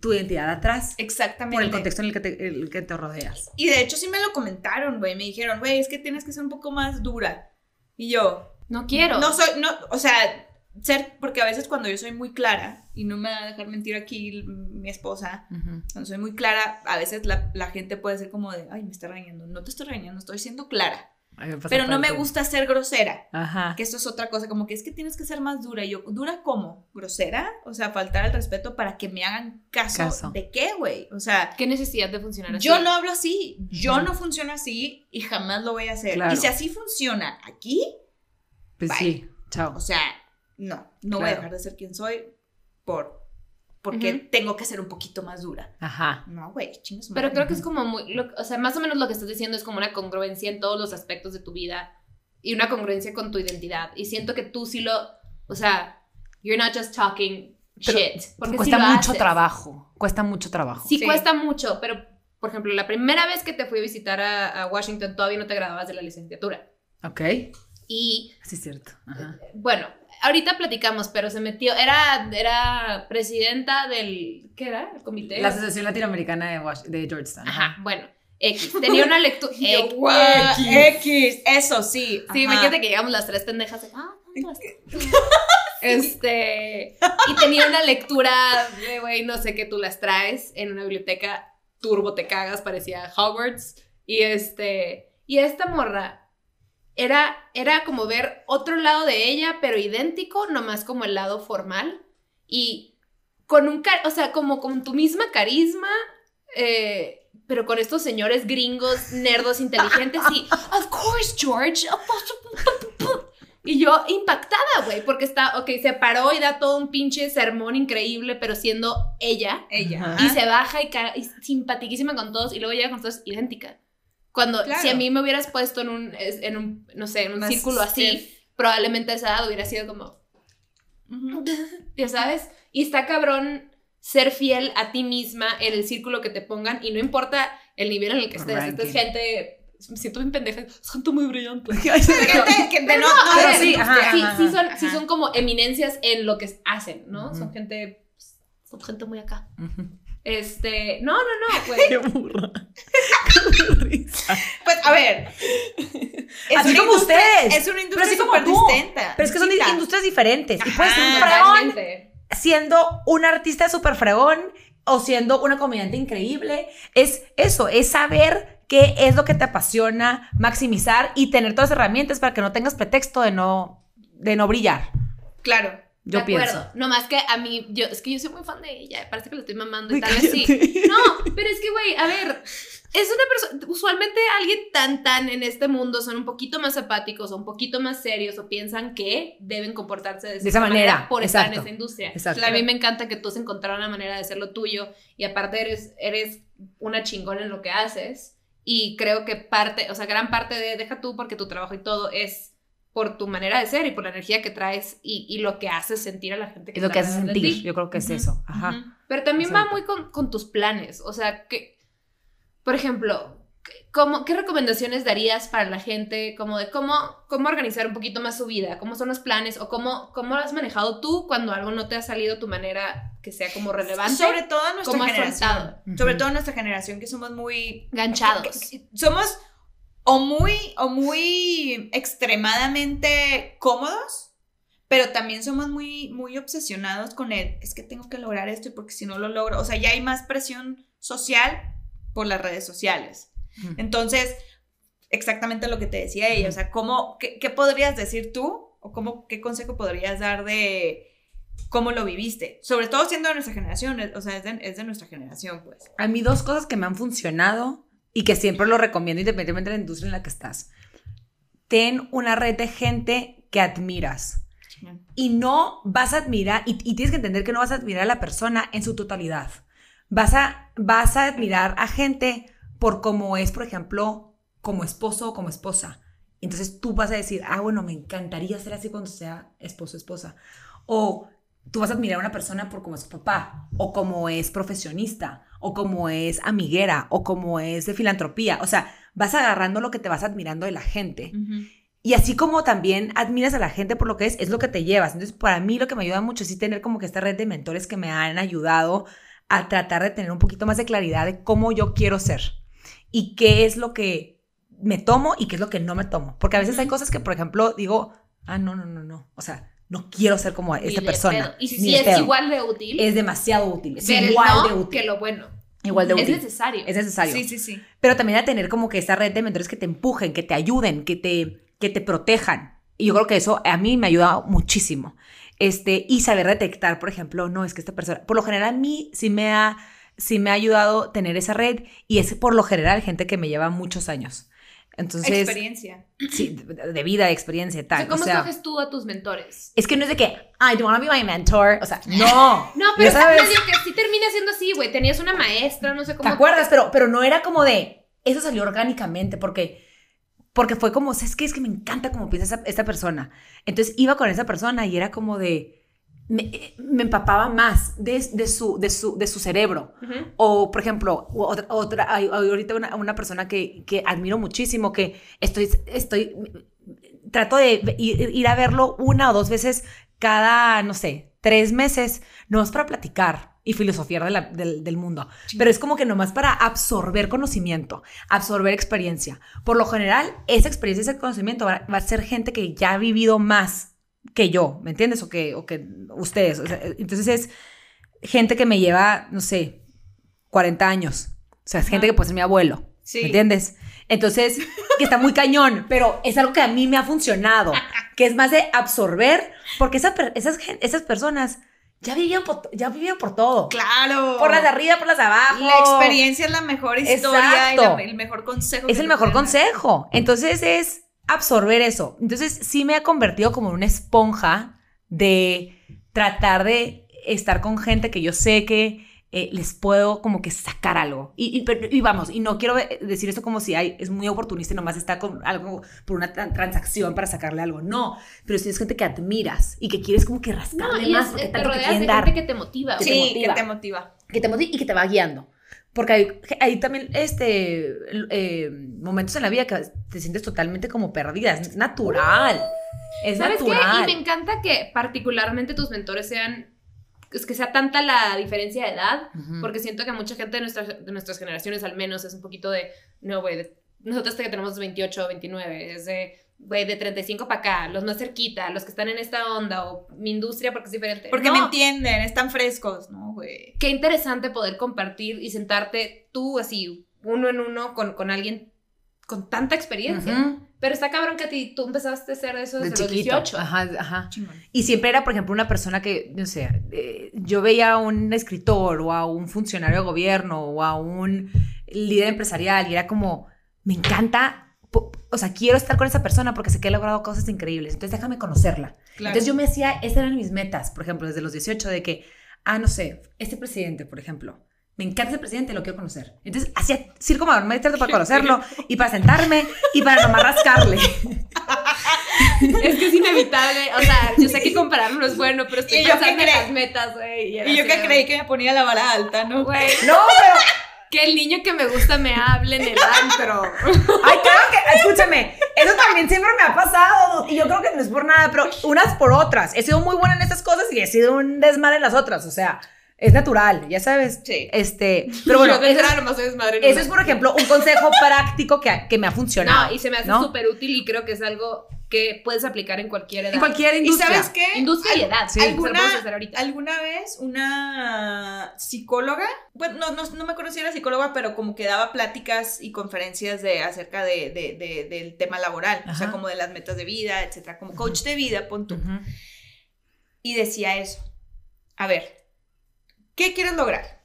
[SPEAKER 3] tu identidad atrás
[SPEAKER 2] Exactamente.
[SPEAKER 3] por el contexto en el que te, el que te rodeas.
[SPEAKER 2] Y de hecho sí me lo comentaron, güey. Me dijeron, güey, es que tienes que ser un poco más dura. Y yo,
[SPEAKER 1] No quiero.
[SPEAKER 2] no soy, no, o sea, ser, porque a veces cuando yo soy muy clara, y no me va a dejar mentir aquí mi esposa, cuando soy muy clara, a veces la, la gente puede ser como de, ay, me está regañando. No te estoy regañando, estoy siendo clara. Pero no me gusta ser grosera.
[SPEAKER 3] Ajá.
[SPEAKER 2] Que esto es otra cosa, como que es que tienes que ser más dura. Y yo, ¿dura cómo? ¿Grosera? O sea, faltar al respeto para que me hagan caso.
[SPEAKER 3] Caso.
[SPEAKER 2] ¿De qué, güey? O sea,
[SPEAKER 1] ¿Qué necesidad de funcionar así?
[SPEAKER 2] yo no hablo así. Yo no funciono así y jamás lo voy a hacer.
[SPEAKER 3] Claro.
[SPEAKER 2] Y si así funciona aquí,
[SPEAKER 3] Pues
[SPEAKER 2] Bye.
[SPEAKER 3] sí, chao.
[SPEAKER 2] o sea, no, no voy a
[SPEAKER 3] Claro.
[SPEAKER 2] dejar de ser quien soy por porque
[SPEAKER 1] Ujú.
[SPEAKER 2] tengo que ser un poquito más dura.
[SPEAKER 3] Ajá.
[SPEAKER 2] No, güey, chingas.
[SPEAKER 1] Pero creo que es como muy, lo- o sea, más o menos lo que estás diciendo es como una congruencia en todos los aspectos de tu vida y una congruencia con tu identidad. Y siento que tú sí lo, o sea, you're not just talking
[SPEAKER 3] Pero
[SPEAKER 1] shit. Porque
[SPEAKER 3] cuesta
[SPEAKER 1] sí lo
[SPEAKER 3] mucho
[SPEAKER 1] haces.
[SPEAKER 3] trabajo. Cuesta mucho trabajo.
[SPEAKER 1] Sí,
[SPEAKER 2] Sí.
[SPEAKER 1] cuesta mucho, pero, por ejemplo, la primera vez que te fui a visitar a, a Washington todavía no te graduabas de la licenciatura.
[SPEAKER 3] Ok.
[SPEAKER 1] Y
[SPEAKER 3] Sí, es cierto. Ajá.
[SPEAKER 1] bueno, ahorita platicamos, pero se metió, era, era presidenta del, ¿qué era? El comité.
[SPEAKER 3] La Asociación Latinoamericana de, Wash- de Georgetown.
[SPEAKER 1] Ajá, bueno, X. Tenía una lectura.
[SPEAKER 2] Guau, X. Eso sí.
[SPEAKER 1] Sí,
[SPEAKER 2] ajá.
[SPEAKER 1] imagínate que llegamos las tres pendejas. de, Ah, este. Y tenía una lectura de, güey, no sé qué tú las traes en una biblioteca. Turbo te cagas, parecía Hogwarts. Y este. Y esta morra. Era, era como ver otro lado de ella, pero idéntico, nomás como el lado formal. Y con un, o sea, como con tu misma carisma, eh, pero con estos señores gringos, nerdos, inteligentes y, of course, George. Y yo impactada, güey, porque está, ok, se paró y da todo un pinche sermón increíble, pero siendo ella.
[SPEAKER 2] Ella.
[SPEAKER 1] Y se baja y, y simpatiquísima con todos y luego llega con todos idéntica. Cuando,
[SPEAKER 2] Claro.
[SPEAKER 1] si a mí me hubieras puesto en un, en un no sé, en un
[SPEAKER 2] Más
[SPEAKER 1] círculo así, probablemente a esa edad hubiera sido como, ya sabes, y está cabrón ser fiel a ti misma en el círculo que te pongan y no importa el nivel en el que estés. Esta es gente, me siento bien pendeja, es gente muy brillante.
[SPEAKER 2] Gente que de
[SPEAKER 1] Pero
[SPEAKER 3] sí,
[SPEAKER 1] sí, son,
[SPEAKER 2] ajá.
[SPEAKER 1] sí son como eminencias en lo que hacen, ¿no? Son gente, pues, son gente muy acá.
[SPEAKER 3] Ujú.
[SPEAKER 1] Este, no, no, no, güey.
[SPEAKER 3] Qué burra. Qué risa.
[SPEAKER 2] Pues a ver. Es
[SPEAKER 3] Así como ustedes.
[SPEAKER 2] Es una
[SPEAKER 3] Pero
[SPEAKER 2] industria súper
[SPEAKER 3] tú.
[SPEAKER 2] distinta.
[SPEAKER 3] Pero es que son
[SPEAKER 2] distinta.
[SPEAKER 3] industrias diferentes. Y
[SPEAKER 2] Ajá.
[SPEAKER 3] puedes ser un fregón siendo un artista súper fregón o siendo una comediante increíble. Es eso, es saber qué es lo que te apasiona, maximizar y tener todas las herramientas para que no tengas pretexto de no, de no brillar.
[SPEAKER 2] Claro.
[SPEAKER 3] Yo
[SPEAKER 1] de
[SPEAKER 3] pienso.
[SPEAKER 1] acuerdo. No más que a mí, yo, es que yo soy muy fan de ella. Parece que lo estoy mamando y tal vez sí. No, pero es que, güey, a ver, es una persona, usualmente alguien tan, tan en este mundo son un poquito más apáticos o un poquito más serios o piensan que deben comportarse de,
[SPEAKER 3] esa
[SPEAKER 1] cierta
[SPEAKER 3] manera,
[SPEAKER 1] por estar en esa industria.
[SPEAKER 3] Exacto.
[SPEAKER 1] A mí me encanta que tú has encontrado una manera de hacer lo tuyo y aparte eres, eres una chingona en lo que haces y creo que parte, o sea, gran parte de deja tú porque tu trabajo y todo es por tu manera de ser y por la energía que traes y, y lo que haces sentir a la gente que
[SPEAKER 3] Es lo que hace sentir.
[SPEAKER 1] ti.
[SPEAKER 3] Yo creo que es
[SPEAKER 2] Ujú,
[SPEAKER 3] eso. Ajá.
[SPEAKER 2] Ujú.
[SPEAKER 1] Pero también va
[SPEAKER 3] Exacto.
[SPEAKER 1] muy con, con tus planes. O sea, que, por ejemplo, ¿cómo, ¿qué recomendaciones darías para la gente? Como de cómo, cómo organizar un poquito más su vida, cómo son los planes o cómo, cómo lo has manejado tú cuando algo no te ha salido tu manera que sea como relevante.
[SPEAKER 2] Sobre todo en nuestra
[SPEAKER 1] ¿Cómo has
[SPEAKER 2] generación.
[SPEAKER 1] soltado?
[SPEAKER 2] Sobre
[SPEAKER 3] Ujú.
[SPEAKER 2] todo en nuestra generación que somos muy
[SPEAKER 1] Ganchados.
[SPEAKER 2] somos o muy o muy extremadamente cómodos, pero también somos muy muy obsesionados con el es que tengo que lograr esto y porque si no lo logro, o sea, ya hay más presión social por las redes sociales. Entonces, exactamente lo que te decía ella, o sea, ¿cómo, qué, qué podrías decir tú o cómo, qué consejo podrías dar de cómo lo viviste? Sobre todo siendo de nuestra generación, o sea, es de, es de nuestra generación, pues.
[SPEAKER 3] A mí dos cosas que me han funcionado y que siempre lo recomiendo independientemente de la industria en la que estás. Ten una red de gente que admiras. Y no vas a admirar, y, y tienes que entender que no vas a admirar a la persona en su totalidad. Vas a, vas a admirar a gente por cómo es, por ejemplo, como esposo o como esposa. Entonces tú vas a decir, ah, bueno, me encantaría ser así cuando sea esposo o esposa. O tú vas a admirar a una persona por cómo es su papá, o como es profesionista, o como es amiguera, o como es de filantropía. O sea, vas agarrando lo que te vas admirando de la gente. Y así como también admiras a la gente por lo que es, es lo que te llevas. Entonces, para mí lo que me ayuda mucho es sí tener como que esta red de mentores que me han ayudado a tratar de tener un poquito más de claridad de cómo yo quiero ser y qué es lo que me tomo y qué es lo que no me tomo. Porque a veces hay cosas que, por ejemplo, digo, ah, no, no, no, no. O sea, no quiero ser como esta persona.
[SPEAKER 1] Y si es
[SPEAKER 3] pedo.
[SPEAKER 1] igual de útil,
[SPEAKER 3] Es demasiado útil. Es igual
[SPEAKER 1] no
[SPEAKER 3] de útil.
[SPEAKER 1] que lo bueno.
[SPEAKER 3] Igual de
[SPEAKER 1] Es
[SPEAKER 3] útil.
[SPEAKER 1] necesario.
[SPEAKER 3] Es necesario.
[SPEAKER 2] Sí, sí, sí.
[SPEAKER 3] Pero también a tener como que esta red de mentores que te empujen, que te ayuden, que te, que te protejan. Y yo creo que eso a mí me ayuda muchísimo. Este, y saber detectar, por ejemplo, no, es que esta persona, por lo general a mí sí me ha, sí me ha ayudado tener esa red y es por lo general gente que me lleva muchos años. Entonces,
[SPEAKER 2] Experiencia.
[SPEAKER 3] sí, de vida, de experiencia
[SPEAKER 1] O
[SPEAKER 3] tal.
[SPEAKER 1] sea, ¿Cómo
[SPEAKER 3] o sea,
[SPEAKER 1] escoges tú a tus mentores?
[SPEAKER 3] es que no es de que, I don't want to be my mentor. O sea, no.
[SPEAKER 1] No, pero
[SPEAKER 3] sabes.
[SPEAKER 1] medio que sí termina siendo así, güey. Tenías una maestra, no sé cómo.
[SPEAKER 3] ¿Te acuerdas? Pero, pero no era como de, eso salió orgánicamente porque, porque fue como, ¿sabes qué? Es que me encanta cómo piensa esa- esta persona. Entonces iba con esa persona y era como de, me, me empapaba más de, de, su, de, su, de su cerebro. O, por ejemplo, otra, ahorita una, una persona que, que admiro muchísimo, que estoy, estoy, trato de ir, ir a verlo una o dos veces cada, no sé, tres meses, no es para platicar y filosofiar de la- del, del mundo, pero es como que nomás para absorber conocimiento, absorber experiencia. Por lo general, esa experiencia, ese conocimiento va, va a ser gente que ya ha vivido más que yo, ¿me entiendes? O que, o que ustedes. O sea, entonces es gente que me lleva, no sé, 40 años. O sea, es gente que puede ser mi abuelo.
[SPEAKER 2] Sí.
[SPEAKER 3] ¿Me entiendes? Entonces, que está muy cañón, pero es algo que a mí me ha funcionado, que es más de absorber, porque esas, gen- esas personas ya vivían, por, ya vivían por todo.
[SPEAKER 2] Claro.
[SPEAKER 3] Por las de arriba, por las de abajo.
[SPEAKER 2] La experiencia es la mejor historia y la- el mejor consejo.
[SPEAKER 3] Es el mejor
[SPEAKER 2] dar.
[SPEAKER 3] consejo. Entonces es absorber eso. Entonces sí me ha convertido como en una esponja de tratar de estar con gente que yo sé que eh, les puedo como que sacar algo. Y, y- pero- y vamos, y no quiero eh, decir esto como si hay, es muy oportunista y nomás está con algo por una tran- transacción para sacarle algo. No, pero si es gente que admiras y que quieres como que
[SPEAKER 1] No,
[SPEAKER 3] rascarle
[SPEAKER 1] y
[SPEAKER 3] más
[SPEAKER 1] es-
[SPEAKER 3] porque
[SPEAKER 1] te rodeas de
[SPEAKER 3] dar
[SPEAKER 1] gente que te motiva.
[SPEAKER 3] Que
[SPEAKER 1] güey.
[SPEAKER 3] te
[SPEAKER 2] Sí,
[SPEAKER 3] motiva.
[SPEAKER 2] que te motiva.
[SPEAKER 3] que te motive y que te va guiando. Porque hay, hay también este, eh, momentos en la vida que te sientes totalmente como perdida. Es natural. Es
[SPEAKER 1] ¿Sabes qué?
[SPEAKER 3] natural.
[SPEAKER 1] Y me encanta que particularmente tus mentores sean, es que sea tanta la diferencia de edad, porque siento que mucha gente de nuestras, de nuestras generaciones al menos es un poquito de, no, güey, nosotros que tenemos 28 o 29, es de, güey, de 35 para acá, los más cerquita, los que están en esta onda, o mi industria porque es diferente.
[SPEAKER 2] Porque
[SPEAKER 1] No,
[SPEAKER 2] me entienden, están frescos, ¿no, güey?
[SPEAKER 1] Qué interesante poder compartir y sentarte tú así, uno en uno, con, con alguien con tanta experiencia.
[SPEAKER 3] Ujú.
[SPEAKER 1] Pero está cabrón que a ti tú empezaste a hacer eso desde
[SPEAKER 3] De
[SPEAKER 1] los
[SPEAKER 3] chiquito.
[SPEAKER 1] 18.
[SPEAKER 3] Ajá, ajá. Y siempre era, por ejemplo, una persona que, no sé, eh, yo veía a un escritor o a un funcionario de gobierno o a un líder empresarial y era como, me encanta, o sea, quiero estar con esa persona porque sé que ha logrado cosas increíbles, entonces déjame conocerla.
[SPEAKER 2] Claro.
[SPEAKER 3] Entonces yo me decía, esas eran mis metas, por ejemplo, desde los 18, de que, ah, no sé, este presidente, por ejemplo, me encanta ese presidente, lo quiero conocer. Entonces hacía circo marométrico para conocerlo y para sentarme y para nomás rascarle.
[SPEAKER 1] Es que es inevitable. O sea, yo sé que compararlo no es bueno, pero estoy
[SPEAKER 2] ¿Y
[SPEAKER 1] pensando en
[SPEAKER 2] creí?
[SPEAKER 1] las metas, güey. era
[SPEAKER 2] Y yo que creí que me ponía la vara alta, ¿no?
[SPEAKER 1] Güey,
[SPEAKER 3] No, pero...
[SPEAKER 1] que el niño que me gusta me hable en el antro.
[SPEAKER 3] Ay, claro que, escúchame, eso también siempre me ha pasado y yo creo que no es por nada, pero unas por otras. He sido muy buena en estas cosas y he sido un desmadre en las otras, o sea, es natural, ya sabes.
[SPEAKER 2] Sí.
[SPEAKER 3] Este, pero bueno,
[SPEAKER 1] yo
[SPEAKER 3] eso,
[SPEAKER 1] soy desmadre
[SPEAKER 3] eso es, por ejemplo, un consejo práctico que, que me ha funcionado.
[SPEAKER 1] No, y se me hace
[SPEAKER 3] ¿no?
[SPEAKER 1] súper útil y creo que es algo que puedes aplicar en cualquier edad.
[SPEAKER 3] En cualquier
[SPEAKER 2] ¿Y
[SPEAKER 3] industria.
[SPEAKER 2] sabes qué?
[SPEAKER 1] Industria y edad.
[SPEAKER 3] sí.
[SPEAKER 2] ¿Alguna,
[SPEAKER 1] hacer ahorita.
[SPEAKER 2] alguna vez una psicóloga, bueno, no, no, no me acuerdo si era psicóloga, pero como que daba pláticas y conferencias de, acerca de, de- de- del tema laboral, o sea, como de las metas de vida, etcétera, como coach de vida, pon tú. Y decía eso. A ver, ¿qué quieres lograr?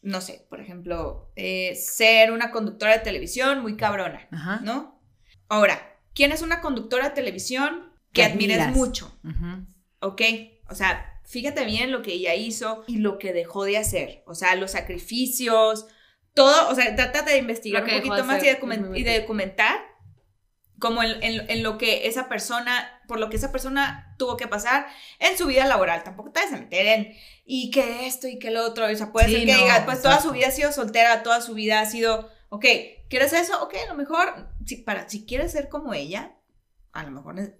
[SPEAKER 2] No sé, por ejemplo, eh, ser una conductora de televisión muy cabrona. ¿no? Ahora, ¿quién es una conductora de televisión que admires
[SPEAKER 3] admiras.
[SPEAKER 2] mucho?
[SPEAKER 3] Ujú.
[SPEAKER 2] ¿ok? O sea, fíjate bien lo que ella hizo y lo que dejó de hacer, o sea, los sacrificios, todo, o sea, trata de investigar un poquito
[SPEAKER 1] de
[SPEAKER 2] más y de, y documentar como en, en- en lo que esa persona, por lo que esa persona tuvo que pasar en su vida laboral, tampoco te vas a meter en, y que esto y que lo otro, o sea, puede
[SPEAKER 3] Sí,
[SPEAKER 2] ser que
[SPEAKER 3] no,
[SPEAKER 2] diga, pues toda su vida ha sido soltera, toda su vida ha sido, ok, ¿quieres eso? Ok, a lo mejor, si, para, si quieres ser como ella, a lo mejor ne-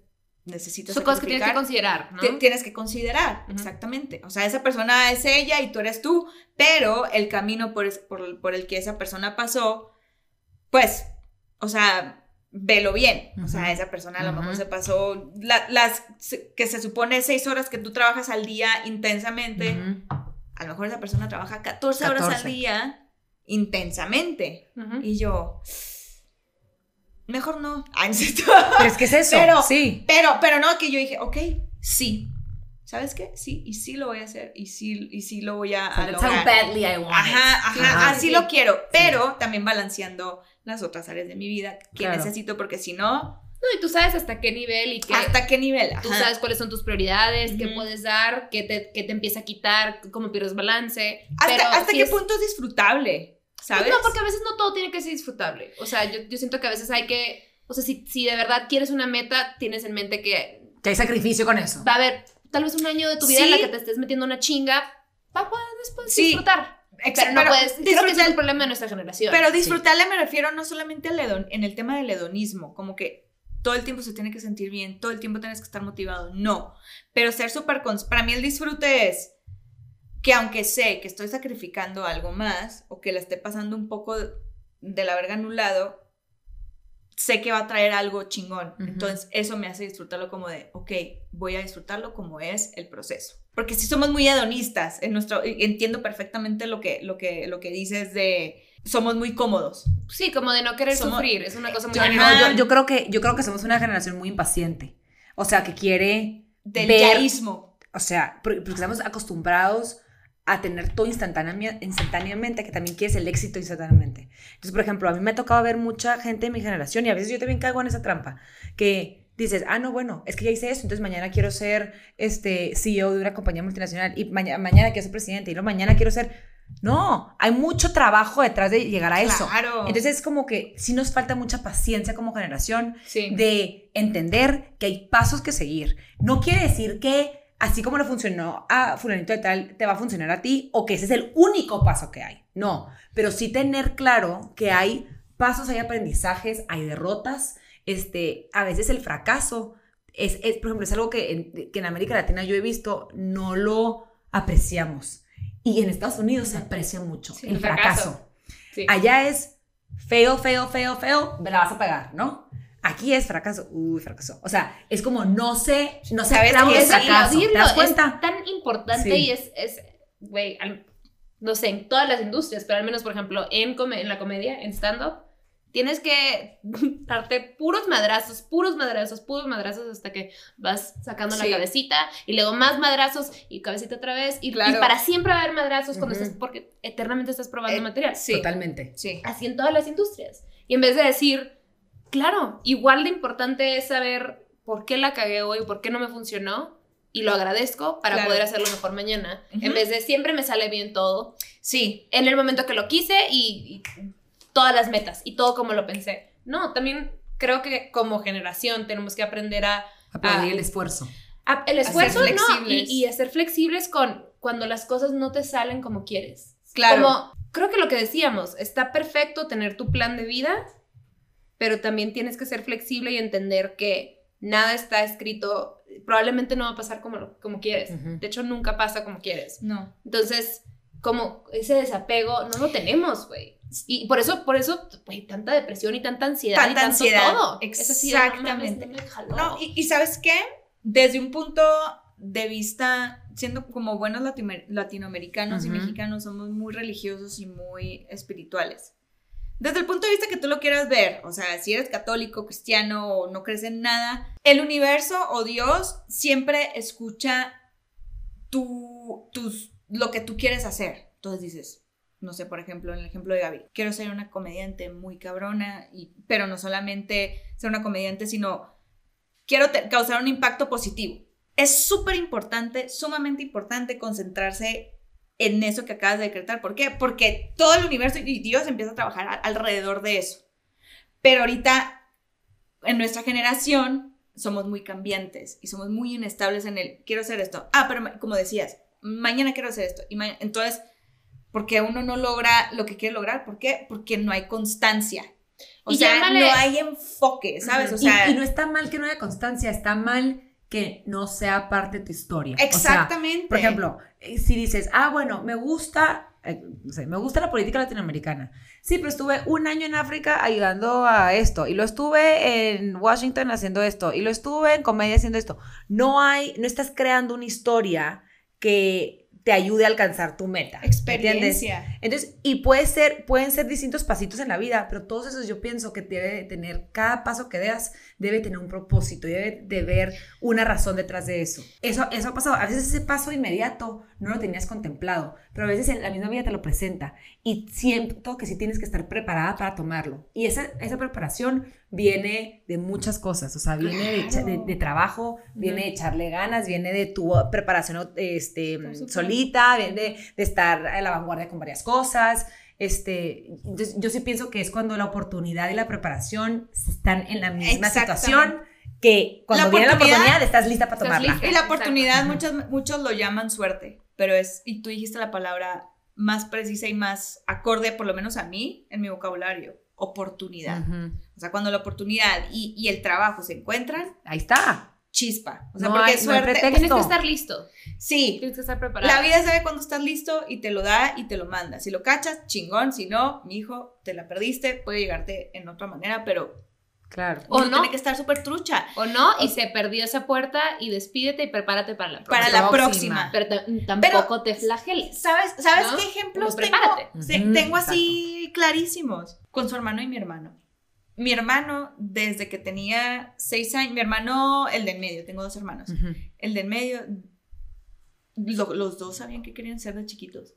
[SPEAKER 2] necesitas
[SPEAKER 1] Son cosas que tienes que considerar, ¿no?
[SPEAKER 2] tienes que considerar, exactamente. O sea, esa persona es ella y tú eres tú, pero el camino por, es- por, el- por el que esa persona pasó, pues, o sea, velo bien. O sea, esa persona a lo mejor se pasó la- las que se supone seis horas que tú trabajas al día intensamente, a lo mejor esa persona trabaja 14 horas al
[SPEAKER 3] 14.
[SPEAKER 2] día intensamente. Y yo, mejor no. Ay,
[SPEAKER 3] Pero es que es eso,
[SPEAKER 2] Pero-
[SPEAKER 3] sí.
[SPEAKER 2] Pero, pero no, que yo dije, ok, sí. ¿Sabes qué? Sí, y sí lo voy a hacer, y sí, y sí lo voy a, a lograr.
[SPEAKER 3] badly I want.
[SPEAKER 2] Ajá, ajá,
[SPEAKER 3] Ajá.
[SPEAKER 2] así
[SPEAKER 1] Sí.
[SPEAKER 2] lo quiero, pero también balanceando las otras áreas de mi vida que
[SPEAKER 3] Claro.
[SPEAKER 2] necesito, porque si no,
[SPEAKER 1] No, y tú sabes hasta qué nivel y qué.
[SPEAKER 2] ¿hasta qué nivel?
[SPEAKER 1] Tú sabes cuáles son tus prioridades, qué puedes dar, qué te, qué te empieza a quitar, cómo pierdes balance.
[SPEAKER 2] ¿Hasta,
[SPEAKER 1] pero
[SPEAKER 2] hasta qué
[SPEAKER 1] es-
[SPEAKER 2] punto es disfrutable? ¿Sabes?
[SPEAKER 1] No, porque a veces no todo tiene que ser disfrutable. O sea, yo, yo siento que a veces hay que. O sea, si, si de verdad quieres una meta, tienes en mente que
[SPEAKER 3] Que hay sacrificio con eso.
[SPEAKER 1] va a haber tal vez un año de tu vida en la
[SPEAKER 2] Sí.
[SPEAKER 1] que te estés metiendo una chinga, va a poder después
[SPEAKER 2] Sí.
[SPEAKER 1] disfrutar.
[SPEAKER 2] Exa-
[SPEAKER 1] Pero no puedes. Creo que ese es el problema de nuestra generación.
[SPEAKER 2] Pero
[SPEAKER 3] Sí.
[SPEAKER 2] disfrutarle me refiero no solamente al hedon- en el tema del hedonismo, como que todo el tiempo se tiene que sentir bien, todo el tiempo tienes que estar motivado, no. Pero ser súper Para mí el disfrute es que aunque sé que estoy sacrificando algo más o que la esté pasando un poco de, la verga en un lado, sé que va a traer algo chingón. Entonces eso me hace disfrutarlo como de, ok, voy a disfrutarlo como es el proceso. Porque si somos muy hedonistas, en nuestro, entiendo perfectamente lo que, lo que, lo que dices de somos muy cómodos.
[SPEAKER 1] Sí, como de no querer
[SPEAKER 2] Somos-
[SPEAKER 1] sufrir. Es una cosa muy
[SPEAKER 3] Yo, no, yo- yo creo que, yo creo que somos una generación muy impaciente. O sea, que quiere
[SPEAKER 2] Del
[SPEAKER 3] ver-
[SPEAKER 2] yaísmo.
[SPEAKER 3] o sea, por- porque estamos acostumbrados a tener todo instantánea- instantáneamente, que también quieres el éxito instantáneamente. Entonces, por ejemplo, a mí me ha tocado ver mucha gente de mi generación y a veces yo también caigo en esa trampa, que dices, ah, no, bueno, es que ya hice eso, entonces mañana quiero ser este, CEO de una compañía multinacional y mañana, mañana quiero ser presidente y luego mañana quiero ser... No, hay mucho trabajo detrás de llegar a eso.
[SPEAKER 2] Claro.
[SPEAKER 3] Entonces es como que sí nos falta mucha paciencia como generación
[SPEAKER 1] Sí.
[SPEAKER 3] de entender que hay pasos que seguir. No quiere decir que así como le funcionó a fulanito de tal, te va a funcionar a ti o que ese es el único paso que hay. No, pero sí tener claro que hay pasos, hay aprendizajes, hay derrotas. Este, a veces el fracaso es, es, por ejemplo, es algo que en, que en América Latina yo he visto, no lo apreciamos. Y en Estados Unidos se aprecia mucho
[SPEAKER 1] Sí,
[SPEAKER 3] el
[SPEAKER 1] fracaso.
[SPEAKER 3] fracaso.
[SPEAKER 1] Sí.
[SPEAKER 3] Allá es feo, feo, feo, feo, me la vas a pegar, ¿no? Aquí es fracaso, uy, fracaso. O sea, es como no sé, no sé
[SPEAKER 2] ¿Sabes qué?
[SPEAKER 3] el
[SPEAKER 2] Sí,
[SPEAKER 3] fracaso.
[SPEAKER 1] Dilo,
[SPEAKER 3] ¿Te das
[SPEAKER 1] es
[SPEAKER 3] cuenta?
[SPEAKER 1] tan importante
[SPEAKER 3] Sí.
[SPEAKER 1] y es, es, güey, no sé, en todas las industrias, pero al menos, por ejemplo, en, come- en la comedia, en stand-up, Tienes que darte puros madrazos, puros madrazos, puros madrazos hasta que vas sacando la
[SPEAKER 2] Sí.
[SPEAKER 1] cabecita y luego más madrazos y cabecita otra vez. Y,
[SPEAKER 2] Claro.
[SPEAKER 1] y para siempre va a haber madrazos cuando
[SPEAKER 3] Ujú.
[SPEAKER 1] estás, porque eternamente estás probando
[SPEAKER 2] Eh,
[SPEAKER 1] material.
[SPEAKER 2] Sí.
[SPEAKER 3] Totalmente.
[SPEAKER 2] Sí.
[SPEAKER 1] Así en todas las industrias. Y en vez de decir, claro, igual de importante es saber por qué la cagué hoy, por qué no me funcionó y lo agradezco para
[SPEAKER 2] Claro.
[SPEAKER 1] poder hacerlo mejor mañana. En vez de siempre me sale bien todo
[SPEAKER 2] Sí.
[SPEAKER 1] en el momento que lo quise y, y todas las metas y todo como lo pensé. No, también creo que como generación tenemos que aprender a,
[SPEAKER 3] Aplaudir el esfuerzo.
[SPEAKER 1] a- el esfuerzo, ¿no? Y, a ser flexibles con cuando las cosas no te salen como quieres.
[SPEAKER 2] Claro.
[SPEAKER 1] Como, creo que lo que decíamos, está perfecto tener tu plan de vida, pero también tienes que ser flexible y entender que nada está escrito, probablemente no va a pasar como, como quieres.
[SPEAKER 3] Ujú.
[SPEAKER 1] De hecho, nunca pasa como quieres.
[SPEAKER 2] No.
[SPEAKER 1] Entonces, como ese desapego no lo tenemos, güey. Y por eso, por eso, güey, tanta depresión y tanta ansiedad y
[SPEAKER 2] Tanta
[SPEAKER 1] tanto
[SPEAKER 2] ansiedad.
[SPEAKER 1] todo. Es así no mames,
[SPEAKER 2] Exactamente.
[SPEAKER 1] no.
[SPEAKER 2] No, y, y ¿sabes qué? Desde un punto de vista, siendo como buenos latinoamericanos y
[SPEAKER 3] Ujú.
[SPEAKER 2] mexicanos, somos muy religiosos y muy espirituales. Desde el punto de vista que tú lo quieras ver, o sea, si eres católico, cristiano o no crees en nada, el universo o Dios siempre escucha tu, tus, lo que tú quieres hacer. Entonces dices, no sé, por ejemplo, en el ejemplo de Gaby, quiero ser una comediante muy cabrona, y, pero no solamente ser una comediante, sino quiero causar un impacto positivo. Es súper importante, sumamente importante concentrarse en eso que acabas de decretar. ¿Por qué? Porque todo el universo y Dios empieza a trabajar a- alrededor de eso. Pero ahorita, en nuestra generación, somos muy cambiantes y somos muy inestables en el, quiero hacer esto. Ah, pero como decías, mañana quiero hacer esto. Y entonces, porque uno no logra lo que quiere lograr. ¿Por qué? Porque no hay constancia. O
[SPEAKER 1] Y
[SPEAKER 2] sea,
[SPEAKER 1] llámale-
[SPEAKER 2] no hay enfoque, ¿sabes? O
[SPEAKER 3] Y-
[SPEAKER 2] sea,
[SPEAKER 3] y, no está mal que no haya constancia, está mal que no sea parte de tu historia. O sea,
[SPEAKER 2] exactamente.
[SPEAKER 3] por ejemplo, eh, si dices, ah, bueno, me gusta, eh, no sé, me gusta la política latinoamericana. Sí, pero estuve un año en África ayudando a esto, y lo estuve en Washington haciendo esto, y lo estuve en comedia haciendo esto. No hay, no estás creando una historia que te ayude a alcanzar tu meta. ¿entiendes?
[SPEAKER 2] experiencia.
[SPEAKER 3] Entonces, y puede ser, pueden ser distintos pasitos en la vida, pero todos esos yo pienso que debe de tener, cada paso que das debe tener un propósito, debe de ver una razón detrás de eso. Eso, eso ha pasado. A veces ese paso inmediato no lo tenías contemplado, pero a veces la misma vida te lo presenta y siento que sí tienes que estar preparada para tomarlo. Y esa, esa preparación viene de muchas cosas, o sea, viene de, echa- de- de trabajo, viene de echarle ganas, viene de tu preparación este, solita, viene de, de estar a la vanguardia con varias cosas. Este, entonces, yo sí pienso que es cuando la oportunidad y la preparación están en la misma situación que cuando
[SPEAKER 2] La
[SPEAKER 3] viene la
[SPEAKER 2] oportunidad-
[SPEAKER 3] estás lista para tomarla.
[SPEAKER 1] lista.
[SPEAKER 2] Y la oportunidad, muchos, muchos lo llaman suerte, pero es, y tú dijiste la palabra más precisa y más acorde, por lo menos a mí, en mi vocabulario, oportunidad.
[SPEAKER 3] Ujú.
[SPEAKER 2] O sea, cuando la oportunidad y, y el trabajo se encuentran,
[SPEAKER 3] Ahí está.
[SPEAKER 2] Chispa. O sea,
[SPEAKER 3] No
[SPEAKER 2] porque
[SPEAKER 3] hay- no hay
[SPEAKER 2] suerte.
[SPEAKER 1] Tienes que estar listo.
[SPEAKER 2] sí,
[SPEAKER 1] Tienes que estar preparado.
[SPEAKER 2] la vida sabe cuando estás listo y te lo da y te lo manda. Si lo cachas, chingón. Si no, mi hijo, te la perdiste. Puede llegarte en otra manera, pero
[SPEAKER 3] Claro.
[SPEAKER 1] O no.
[SPEAKER 2] tiene que estar súper trucha
[SPEAKER 1] O no, y se perdió esa puerta y despídete y prepárate para la próxima.
[SPEAKER 2] para la
[SPEAKER 3] Próxima.
[SPEAKER 1] Pero ta- tampoco te flageles.
[SPEAKER 2] ¿Sabes, ¿sabes
[SPEAKER 1] ¿No?
[SPEAKER 2] qué ejemplos
[SPEAKER 1] Como
[SPEAKER 2] tengo?
[SPEAKER 3] Ujú,
[SPEAKER 2] tengo así clarísimos. Con su hermano y mi hermano. Mi hermano, desde que tenía seis años, mi hermano, el del medio, tengo dos hermanos.
[SPEAKER 3] Ujú.
[SPEAKER 2] El del medio, lo- los dos sabían que querían ser de chiquitos.